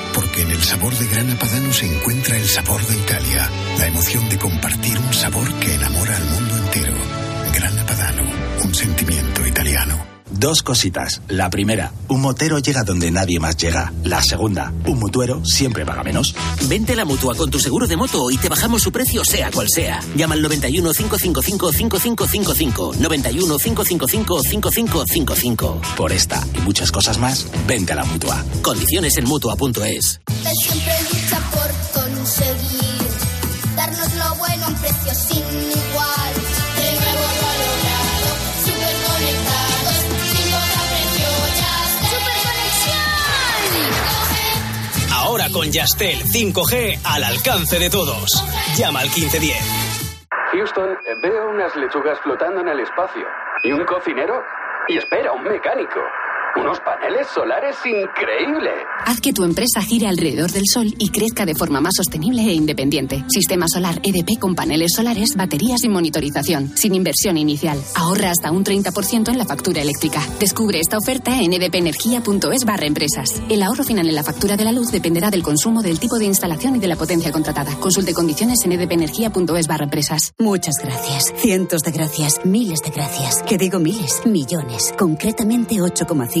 Porque en el sabor de Grana Padano se encuentra el sabor de Italia, la emoción de compartir un sabor que enamora al mundo entero. Grana Padano, un sentimiento italiano. Dos cositas. La primera, un motero llega donde nadie más llega. La segunda, un mutuero siempre paga menos. Vente a la mutua con tu seguro de moto y te bajamos su precio sea cual sea. Llama al 91 555 5555. 91 555 5555. Por esta y muchas cosas más, vente a la mutua. Condiciones en mutua.es. siempre lucha por conseguir darnos lo bueno a un precio sin con Yastel 5G al alcance de todos. Llama al 1510. Houston, veo unas lechugas flotando en el espacio. ¿Y un cocinero? Y espera, un mecánico. Unos paneles solares increíbles. Haz que tu empresa gire alrededor del sol y crezca de forma más sostenible e independiente. Sistema solar EDP con paneles solares, baterías y monitorización, sin inversión inicial. Ahorra hasta un 30% en la factura eléctrica. Descubre esta oferta en edpenergia.es barra empresas. El ahorro final en la factura de la luz dependerá del consumo, del tipo de instalación y de la potencia contratada. Consulte condiciones en edpenergia.es barra empresas. Muchas gracias. Cientos de gracias. Miles de gracias. Que digo miles. Millones. Concretamente 8,5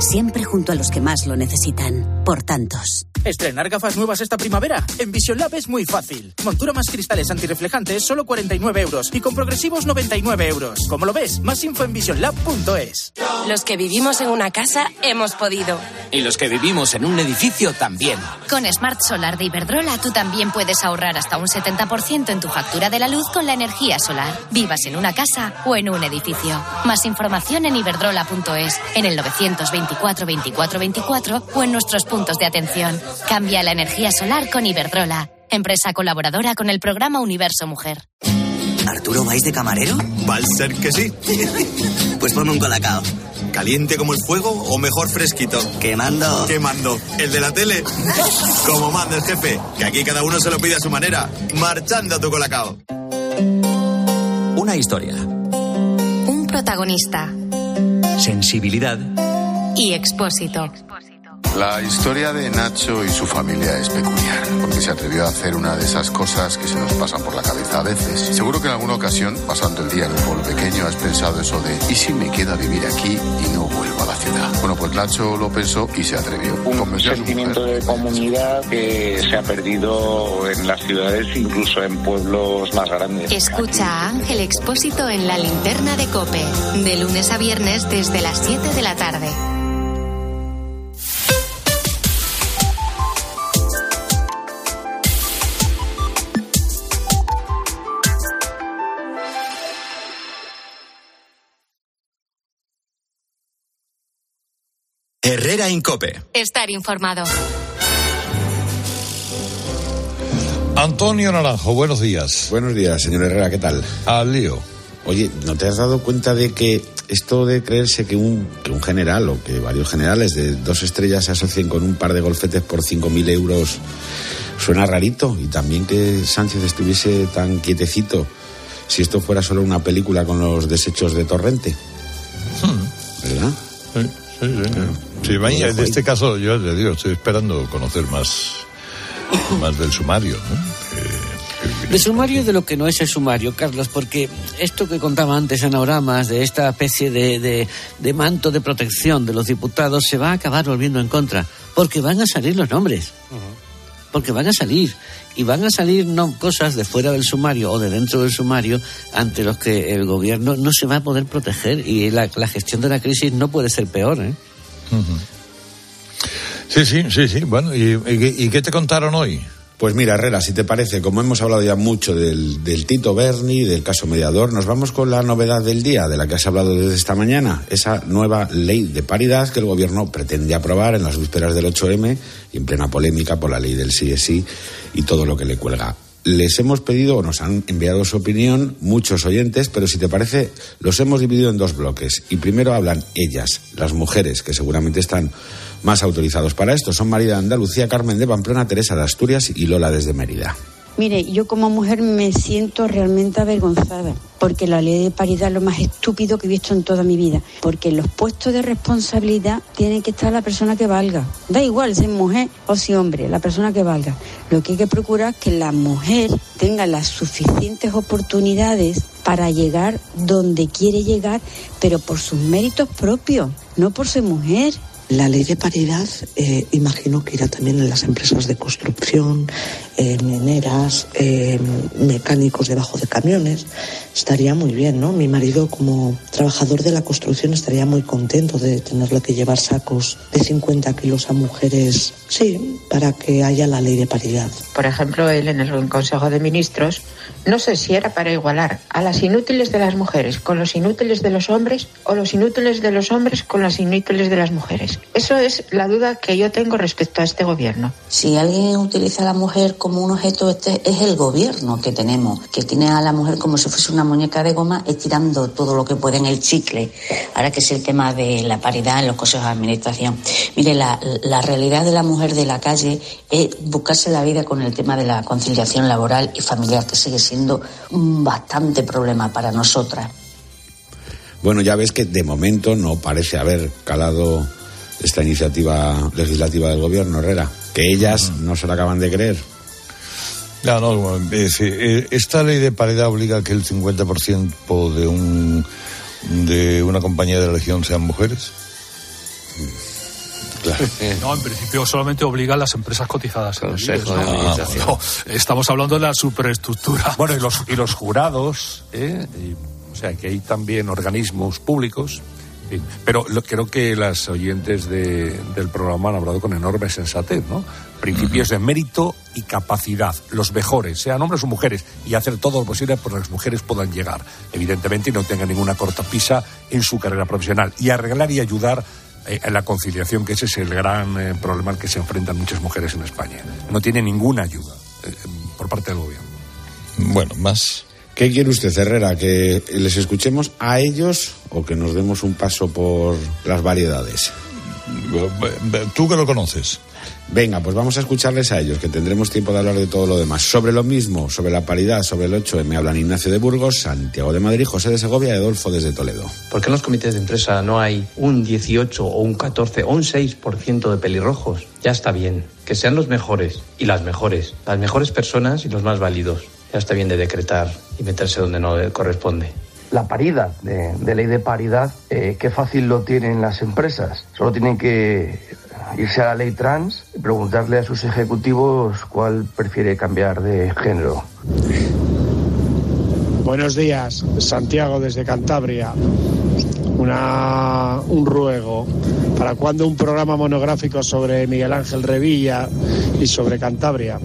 Siempre junto a los que más lo necesitan. Por tantos. Estrenar gafas nuevas esta primavera. En Vision Lab es muy fácil. Montura más cristales antirreflejantes, solo 49 euros. Y con progresivos, 99 euros. Como lo ves, más info en visionlab.es. Los que vivimos en una casa hemos podido. Y los que vivimos en un edificio también. Con Smart Solar de Iberdrola tú también puedes ahorrar hasta un 70% en tu factura de la luz con la energía solar. Vivas en una casa o en un edificio. Más información en iberdrola.es, en el 924 24 24 o en nuestros puntos de atención. Cambia la energía solar con Iberdrola, empresa colaboradora con el programa Universo Mujer. ¿Arturo vais de camarero? Va a ser que sí. pues ponme un colacao. ¿Caliente como el fuego o mejor fresquito? Quemando. Quemando. ¿El de la tele? como manda el jefe, que aquí cada uno se lo pide a su manera. Marchando a tu colacao. Una historia. Un protagonista. Sensibilidad. Y expósito. La historia de Nacho y su familia es peculiar, porque se atrevió a hacer una de esas cosas que se nos pasan por la cabeza a veces. Seguro que en alguna ocasión, pasando el día en un pueblo pequeño, has pensado eso de ¿y si me queda a vivir aquí y no vuelvo a la ciudad? Bueno, pues Nacho lo pensó y se atrevió. Un sentimiento de comunidad que se ha perdido en las ciudades, incluso en pueblos más grandes. Escucha a Ángel Expósito en la linterna de Cope, de lunes a viernes desde las 7 de la tarde. Herrera Incope. Estar informado. Antonio Naranjo, buenos días. Buenos días, señor Herrera, ¿qué tal? Al lío. Oye, ¿no te has dado cuenta de que esto de creerse que un, que un general o que varios generales de dos estrellas se asocien con un par de golfetes por 5.000 euros suena rarito. Y también que Sánchez estuviese tan quietecito si esto fuera solo una película con los desechos de Torrente. ¿Verdad? Sí, sí, sí. Sí, vaya, en este caso, yo le digo, estoy esperando conocer más, más del sumario. ¿no? De sumario y de lo que no es el sumario, Carlos, porque esto que contaba antes Ana Oramas, de esta especie de, de, de manto de protección de los diputados, se va a acabar volviendo en contra, porque van a salir los nombres. Porque van a salir. Y van a salir no cosas de fuera del sumario o de dentro del sumario ante los que el gobierno no se va a poder proteger y la, gestión de la crisis no puede ser peor. ¿eh? Sí, sí, sí, sí. Bueno, ¿y, y- y qué te contaron hoy? Pues mira, Herrera, si te parece, como hemos hablado ya mucho del, del Tito Berni, del caso mediador, nos vamos con la novedad del día, de la que has hablado desde esta mañana, esa nueva ley de paridad que el gobierno pretende aprobar en las vísperas del 8M y en plena polémica por la ley del sí y todo lo que le cuelga. Les hemos pedido o nos han enviado su opinión muchos oyentes, pero si te parece, los hemos dividido en dos bloques. Y primero hablan ellas, las mujeres, que seguramente están más autorizados para esto. Son María de Andalucía, Carmen de Pamplona, Teresa de Asturias y Lola desde Mérida. Mire, yo como mujer me siento realmente avergonzada, porque la ley de paridad es lo más estúpido que he visto en toda mi vida, porque en los puestos de responsabilidad tiene que estar la persona que valga. Da igual si es mujer o si hombre, la persona que valga. Lo que hay que procurar es que la mujer tenga las suficientes oportunidades para llegar donde quiere llegar, pero por sus méritos propios, no por ser mujer. La ley de paridad, eh, imagino que irá también en las empresas de construcción, mineras, mecánicos debajo de camiones. Estaría muy bien, ¿no? Mi marido, como trabajador de la construcción, estaría muy contento de tenerle que llevar sacos de 50 kilos a mujeres. Sí, para que haya la ley de paridad. Por ejemplo, él en el Consejo de Ministros, no sé si era para igualar a las inútiles de las mujeres con los inútiles de los hombres o los inútiles de los hombres con las inútiles de las mujeres. Eso es la duda que yo tengo respecto a este gobierno. Si alguien utiliza a la mujer como un objeto, este es el gobierno que tenemos, que tiene a la mujer como si fuese una muñeca de goma estirando todo lo que puede en el chicle. Ahora que es el tema de la paridad en los consejos de administración. Mire, la, la realidad de la mujer de la calle es buscarse la vida con el tema de la conciliación laboral y familiar, que sigue siendo un bastante problema para nosotras. Bueno, ya ves que de momento no parece haber calado esta iniciativa legislativa del gobierno, Herrera. Que ellas no se la acaban de creer. No, no, es decir, eh, esta ley de paridad obliga a que el 50% de un de una compañía de la región sean mujeres. No, en principio solamente obliga a las empresas cotizadas. en el Consejo de. Administración. No, estamos hablando de la superestructura. Bueno, y los, y los jurados, ¿eh? Y, o sea, que hay también organismos públicos. Pero lo- creo que las oyentes de- del programa han hablado con enorme sensatez, ¿no? Principios de mérito y capacidad, los mejores, sean hombres o mujeres, y hacer todo lo posible para que las mujeres puedan llegar, evidentemente, y no tengan ninguna cortapisa en su carrera profesional. Y arreglar y ayudar eh, en la conciliación, que ese es el gran eh, problema al que se enfrentan muchas mujeres en España. No tiene ninguna ayuda eh, por parte del gobierno. Bueno, más. ¿Qué quiere usted, Herrera? ¿Que les escuchemos a ellos o que nos demos un paso por las variedades? Tú que lo conoces. Venga, pues vamos a escucharles a ellos, que tendremos tiempo de hablar de todo lo demás. Sobre lo mismo, sobre la paridad, sobre el 8 me hablan Ignacio de Burgos, Santiago de Madrid, José de Segovia y Adolfo desde Toledo. ¿Por qué en los comités de empresa no hay un 18 o un 14 o un 6% de pelirrojos? Ya está bien. Que sean los mejores y las mejores. Las mejores personas y los más válidos. Ya está bien de decretar y meterse donde no corresponde. la paridad, de, de ley de paridad, eh, qué fácil lo tienen las empresas. Solo tienen que irse a la ley trans y preguntarle a sus ejecutivos cuál prefiere cambiar de género. Buenos días, Santiago desde Cantabria. Una, un ruego. ¿Para cuándo un programa monográfico sobre Miguel Ángel Revilla y sobre Cantabria?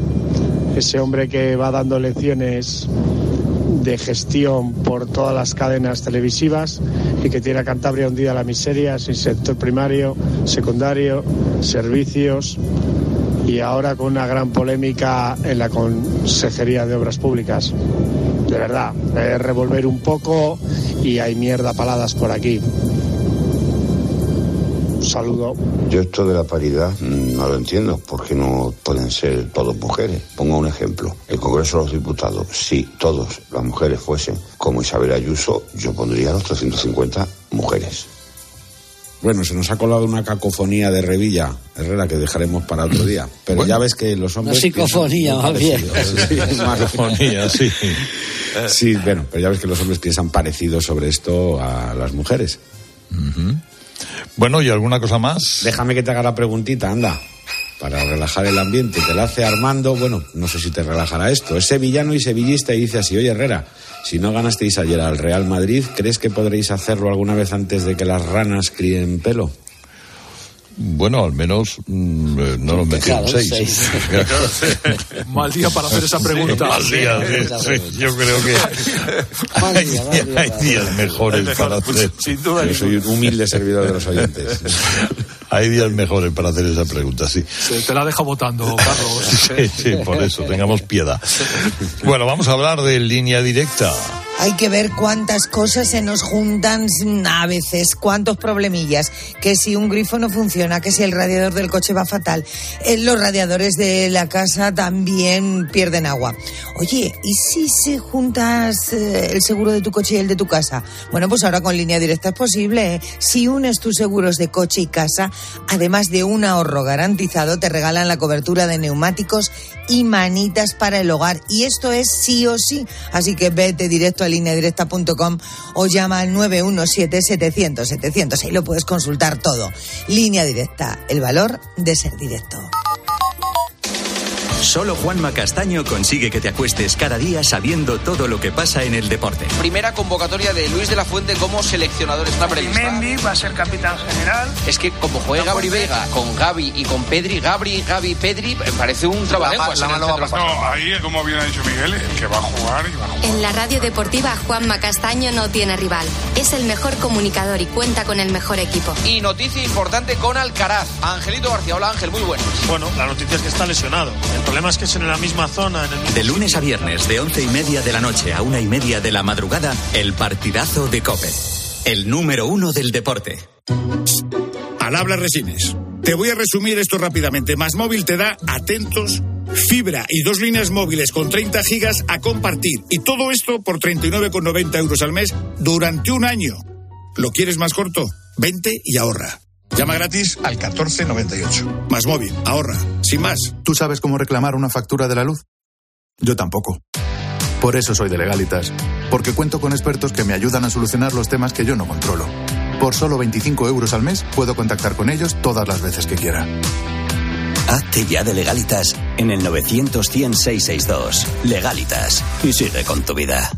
Ese hombre que va dando lecciones de gestión por todas las cadenas televisivas y que tiene a Cantabria hundida la miseria sin sector primario, secundario, servicios y ahora con una gran polémica en la Consejería de Obras Públicas de verdad, revolver un poco y hay mierda paladas por aquí. Un saludo. Yo esto de la paridad mm, no lo entiendo, porque no pueden ser todos mujeres. Pongo un ejemplo. El Congreso de los Diputados, si todas las mujeres fuesen como Isabel Ayuso, yo pondría los 350 mujeres. Bueno, se nos ha colado una cacofonía de Revilla, Herrera, que dejaremos para otro día. Pero ya ves que los hombres... Una psicofonía, más bien. Sí, más- Cacofonía, sí. Sí, bueno, pero ya ves que los hombres piensan parecido sobre esto a las mujeres. Bueno, ¿y alguna cosa más? Déjame que te haga la preguntita, anda. Para relajar el ambiente. Te la hace Armando, bueno, no sé si te relajará esto. Es sevillano y sevillista y dice así, oye Herrera, si no ganasteis ayer al Real Madrid, ¿crees que podréis hacerlo alguna vez antes de que las ranas críen pelo? Bueno, al menos mm, eh, no nos metieron seis. seis. Mal día para hacer esa pregunta. Mal día, sí, sí, yo creo que hay, hay días mejores para hacer. Sin duda. Yo soy un humilde servidor de los oyentes. Hay días mejores para hacer esa pregunta, sí. Se te la deja votando, Carlos. Sí, sí, por eso, tengamos piedad. Bueno, vamos a hablar de línea directa. Hay que ver cuántas cosas se nos juntan a veces, cuántos problemillas. Que si un grifo no funciona, que si el radiador del coche va fatal. Eh, los radiadores de la casa también pierden agua. Oye, ¿y si se juntas eh, el seguro de tu coche y el de tu casa? Bueno, pues ahora con línea directa es posible. ¿eh? Si unes tus seguros de coche y casa, además de un ahorro garantizado, te regalan la cobertura de neumáticos y manitas para el hogar. Y esto es sí o sí. Así que vete directo a lineadirecta.com o llama al 917-700-700. Ahí lo puedes consultar todo. Línea directa, el valor de ser directo. Solo Juanma Castaño consigue que te acuestes cada día sabiendo todo lo que pasa en el deporte. Primera convocatoria de Luis de la Fuente como seleccionador está prevista. Mendy va a ser capitán general. Es que como juega Gabri Vega con Gaby y con Pedri, Gabri, Gaby, Pedri, me parece un trabajo. No, ahí, como bien ha dicho Miguel, el que va a jugar y va a jugar. En la radio deportiva, Juanma Castaño no tiene rival. Es el mejor comunicador y cuenta con el mejor equipo. Y noticia importante con Alcaraz. Angelito García, hola Ángel, muy buenas. Bueno, la noticia es que está lesionado. El problema es que es en la misma zona. En el mismo De lunes a viernes, de once y media de la noche a una y media de la madrugada, el partidazo de Cope. El número uno del deporte. Al habla Resines. Te voy a resumir esto rápidamente. Más móvil te da atentos, fibra y dos líneas móviles con 30 gigas a compartir. Y todo esto por 39,90 euros al mes durante un año. ¿Lo quieres más corto? Vente y ahorra. Llama gratis al 1498. Más móvil, ahorra. Sin más. ¿Tú sabes cómo reclamar una factura de la luz? Yo tampoco. Por eso soy de Legalitas, porque cuento con expertos que me ayudan a solucionar los temas que yo no controlo. Por solo 25 euros al mes puedo contactar con ellos todas las veces que quiera. Hazte ya de legalitas en el 900 100 662. Legalitas. Y sigue con tu vida.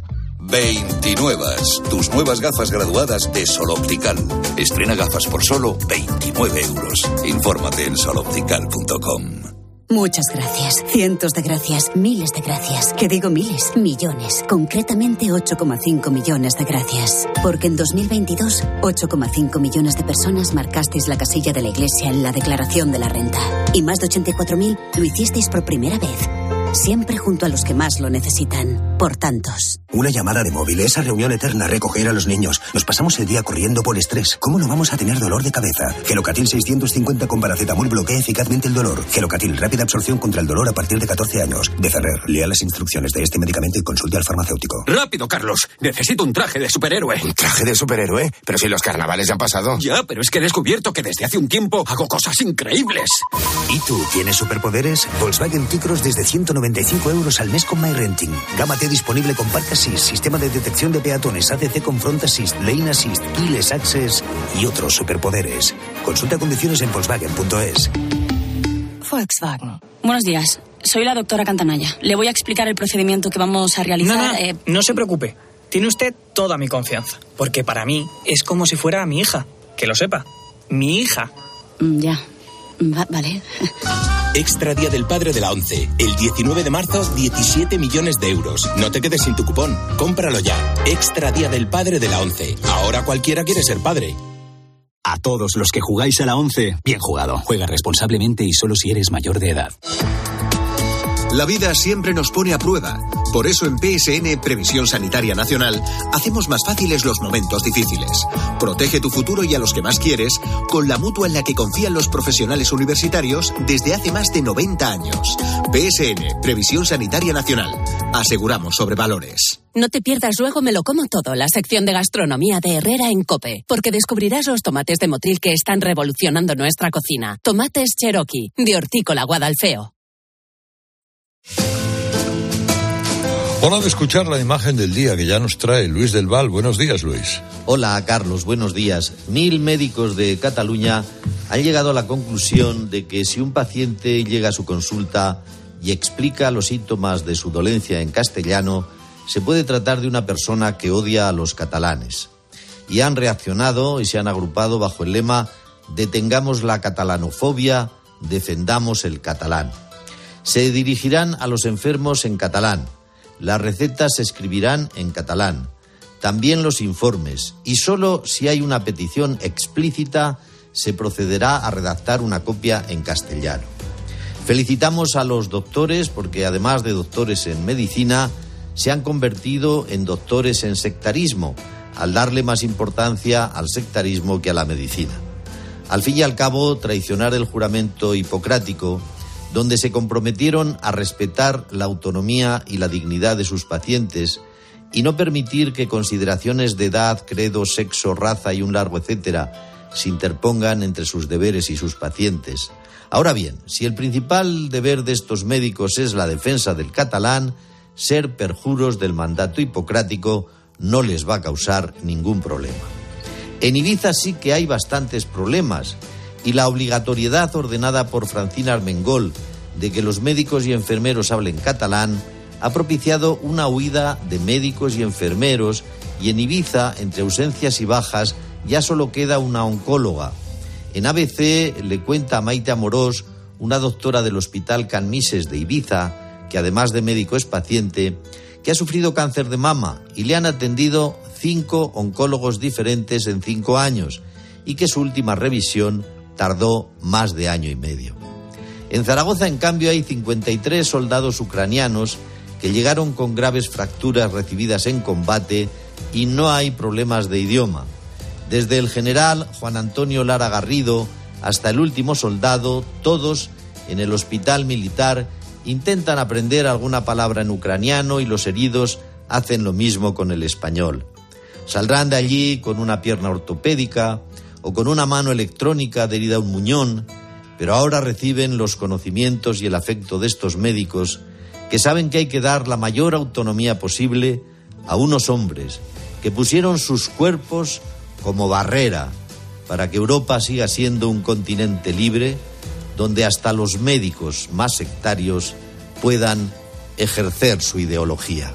29. Tus nuevas gafas graduadas de Sol Optical. Estrena gafas por solo 29 euros. Infórmate en soloptical.com. Muchas gracias, cientos de gracias, miles de gracias. Que digo miles, millones. Concretamente 8,5 millones de gracias. Porque en 2022, 8,5 millones de personas marcasteis la casilla de la Iglesia en la declaración de la renta. Y más de 84.000 lo hicisteis por primera vez. Siempre junto a los que más lo necesitan. Por tantos. Una llamada de móvil, esa reunión eterna, recoger a los niños. Nos pasamos el día corriendo por estrés. ¿Cómo no vamos a tener dolor de cabeza? Gelocatil 650 con paracetamol bloquea eficazmente el dolor. Gelocatil, rápida absorción contra el dolor a partir de 14 años. De Ferrer, lea las instrucciones de este medicamento y consulte al farmacéutico. Rápido, Carlos. Necesito un traje de superhéroe. ¿Un traje de superhéroe? Pero si los carnavales ya han pasado. Ya, pero es que he descubierto que desde hace un tiempo hago cosas increíbles. ¿Y tú tienes superpoderes? Volkswagen T-Cross desde 195 euros al mes con MyRenting. Gama T disponible con Park Assist, sistema de detección de peatones, ACC con Front Assist, Lane Assist, Keyless Access y otros superpoderes. Consulta condiciones en Volkswagen.es. Volkswagen. Buenos días. Soy la doctora Cantanaya. Le voy a explicar el procedimiento que vamos a realizar. No, no, eh, no se preocupe. Tiene usted toda mi confianza. Porque para mí es como si fuera mi hija. Que lo sepa. Mi hija. mm, ya. Va- vale. Extra Día del Padre de la ONCE. El 19 de marzo, 17 millones de euros. No te quedes sin tu cupón. Cómpralo ya. Extra Día del Padre de la ONCE. Ahora cualquiera quiere ser padre. A todos los que jugáis a la 11, bien jugado. Juega responsablemente y solo si eres mayor de edad. La vida siempre nos pone a prueba. Por eso en PSN Previsión Sanitaria Nacional hacemos más fáciles los momentos difíciles. Protege tu futuro y a los que más quieres con la mutua en la que confían los profesionales universitarios desde hace más de 90 años. PSN Previsión Sanitaria Nacional. Aseguramos sobre valores. No te pierdas luego Me lo como todo, la sección de gastronomía de Herrera en Cope, porque descubrirás los tomates de Motril que están revolucionando nuestra cocina. Tomates Cherokee, de Hortícola Guadalfeo. Hora de escuchar la imagen del día que ya nos trae Luis del Val. Buenos días, Luis. Hola, Carlos. Buenos días. Mil médicos de Cataluña han llegado a la conclusión de que si un paciente llega a su consulta y explica los síntomas de su dolencia en castellano, se puede tratar de una persona que odia a los catalanes. Y han reaccionado y se han agrupado bajo el lema Detengamos la catalanofobia, defendamos el catalán. Se dirigirán a los enfermos en catalán las recetas se escribirán en catalán, también los informes, y solo si hay una petición explícita se procederá a redactar una copia en castellano. Felicitamos a los doctores porque además de doctores en medicina, se han convertido en doctores en sectarismo, al darle más importancia al sectarismo que a la medicina. Al fin y al cabo, traicionar el juramento hipocrático donde se comprometieron a respetar la autonomía y la dignidad de sus pacientes y no permitir que consideraciones de edad, credo, sexo, raza y un largo etcétera se interpongan entre sus deberes y sus pacientes. Ahora bien, si el principal deber de estos médicos es la defensa del catalán, ser perjuros del mandato hipocrático no les va a causar ningún problema. En Ibiza sí que hay bastantes problemas y la obligatoriedad ordenada por Francina Armengol de que los médicos y enfermeros hablen catalán ha propiciado una huida de médicos y enfermeros y en Ibiza, entre ausencias y bajas, ya solo queda una oncóloga. En ABC le cuenta a Maite Amorós, una doctora del Hospital Can Mises de Ibiza, que además de médico es paciente, que ha sufrido cáncer de mama y le han atendido cinco oncólogos diferentes en cinco años y que su última revisión tardó más de año y medio. En Zaragoza, en cambio, hay 53 soldados ucranianos que llegaron con graves fracturas recibidas en combate y no hay problemas de idioma. Desde el general Juan Antonio Lara Garrido hasta el último soldado, todos en el hospital militar intentan aprender alguna palabra en ucraniano y los heridos hacen lo mismo con el español. Saldrán de allí con una pierna ortopédica, o con una mano electrónica adherida a un muñón, pero ahora reciben los conocimientos y el afecto de estos médicos que saben que hay que dar la mayor autonomía posible a unos hombres que pusieron sus cuerpos como barrera para que Europa siga siendo un continente libre donde hasta los médicos más sectarios puedan ejercer su ideología.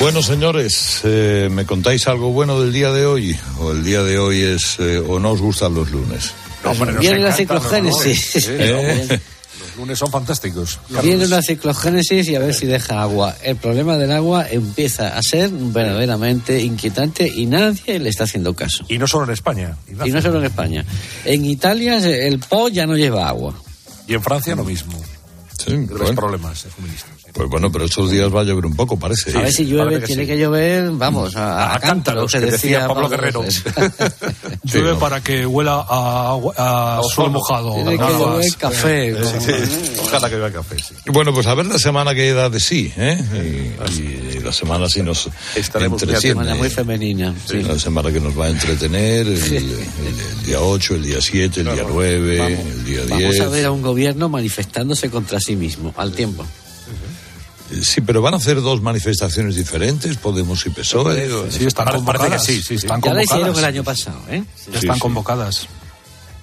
Bueno, señores, eh, ¿me contáis algo bueno del día de hoy? ¿O el día de hoy es, eh, o no os gustan los lunes? Viene la ciclogénesis. ¿Eh? Los lunes son fantásticos. Viene una ciclogénesis y a ver si deja agua. El problema del agua empieza a ser verdaderamente inquietante y nadie le está haciendo caso. Y no solo en España. Y no solo en España. En Italia el Po ya no lleva agua. Y en Francia lo mismo. Sí, Grandes problemas de suministro. Pues bueno, pero estos días va a llover un poco, parece. A ver si llueve, tiene que llover, vamos, a, a, cántaros, que decía, Pablo Guerrero. llueve para que huela a, a, suelo mojado. Tiene que llover café. Ojalá que llueva café, Bueno, pues a ver la semana que da de sí, ¿eh? Y, y la semana si nos Estaremos entretiene. muy femenina. Sí. La semana que nos va a entretener, el, el, el día 8, el día 7, el día 9, vamos, el día 10. Vamos a ver a un gobierno manifestándose contra sí mismo, al tiempo. Sí, pero van a hacer dos manifestaciones diferentes, Podemos y PSOE. Sí, están Parece convocadas. que sí, sí. Están Ya la convocadas. hicieron el año pasado, ¿eh? Ya están convocadas.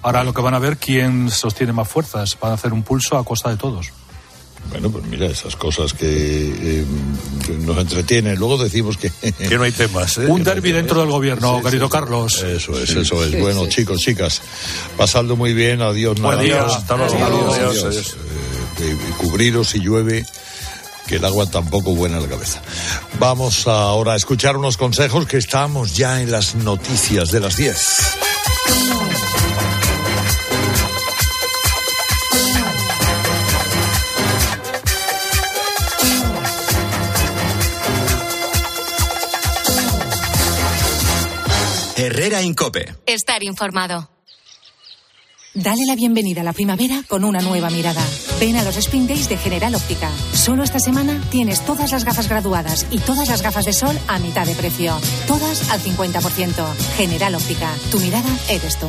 Ahora lo que van a ver quién sostiene más fuerzas. Van a hacer un pulso a costa de todos. Bueno, pues mira, esas cosas que, eh, que nos entretienen. Luego decimos que... Que no hay temas, ¿eh? Un derbi dentro del gobierno, Sí, querido sí. Carlos. Eso es, eso es. Bueno, chicos, chicas, pasadlo muy bien. Adiós, Buen nada. día, hasta luego. Adiós, Adiós, adiós. adiós. Eh, eh, cubriros si llueve que el agua tampoco buena la cabeza. Vamos ahora a escuchar unos consejos que estamos ya en las noticias de las 10. Herrera Incope. Estar informado. Dale la bienvenida a la primavera con una nueva mirada. Ven a los Spring Days de General Óptica. Solo esta semana tienes todas las gafas graduadas y todas las gafas de sol a mitad de precio. Todas al 50%. General Óptica. Tu mirada eres tú.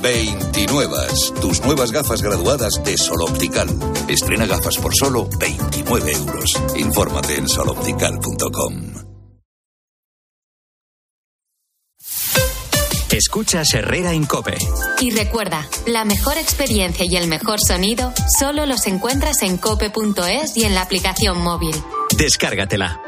29. Tus nuevas gafas graduadas de Sol Optical. Estrena gafas por solo 29 euros. Infórmate en soloptical.com. Escuchas Herrera Incope. Y recuerda, la mejor experiencia y el mejor sonido solo los encuentras en cope.es y en la aplicación móvil. Descárgatela.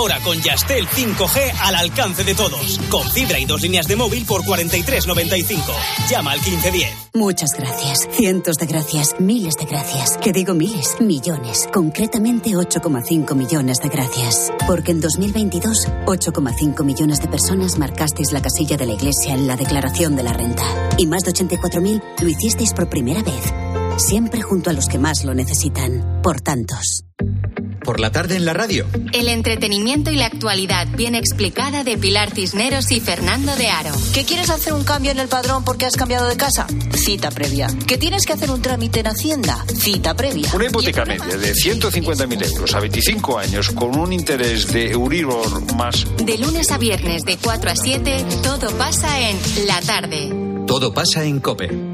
Ahora con Yastel 5G al alcance de todos. Con fibra y dos líneas de móvil por 43.95. Llama al 1510. Muchas gracias. Cientos de gracias. Miles de gracias. Que digo miles, millones. Concretamente 8,5 millones de gracias. Porque en 2022, 8,5 millones de personas marcasteis la casilla de la Iglesia en la declaración de la renta. Y más de 84.000 lo hicisteis por primera vez. Siempre junto a los que más lo necesitan. Por tantos. Por la tarde en la radio. El entretenimiento y la actualidad bien explicada de Pilar Cisneros y Fernando de Aro. ¿Que quieres hacer un cambio en el padrón porque has cambiado de casa? Cita previa. ¿Que tienes que hacer un trámite en Hacienda? Cita previa. Una hipoteca media de 150.000 euros a 25 años con un interés de Euribor más. De lunes a viernes de 4 a 7, todo pasa en La Tarde. Todo pasa en COPE.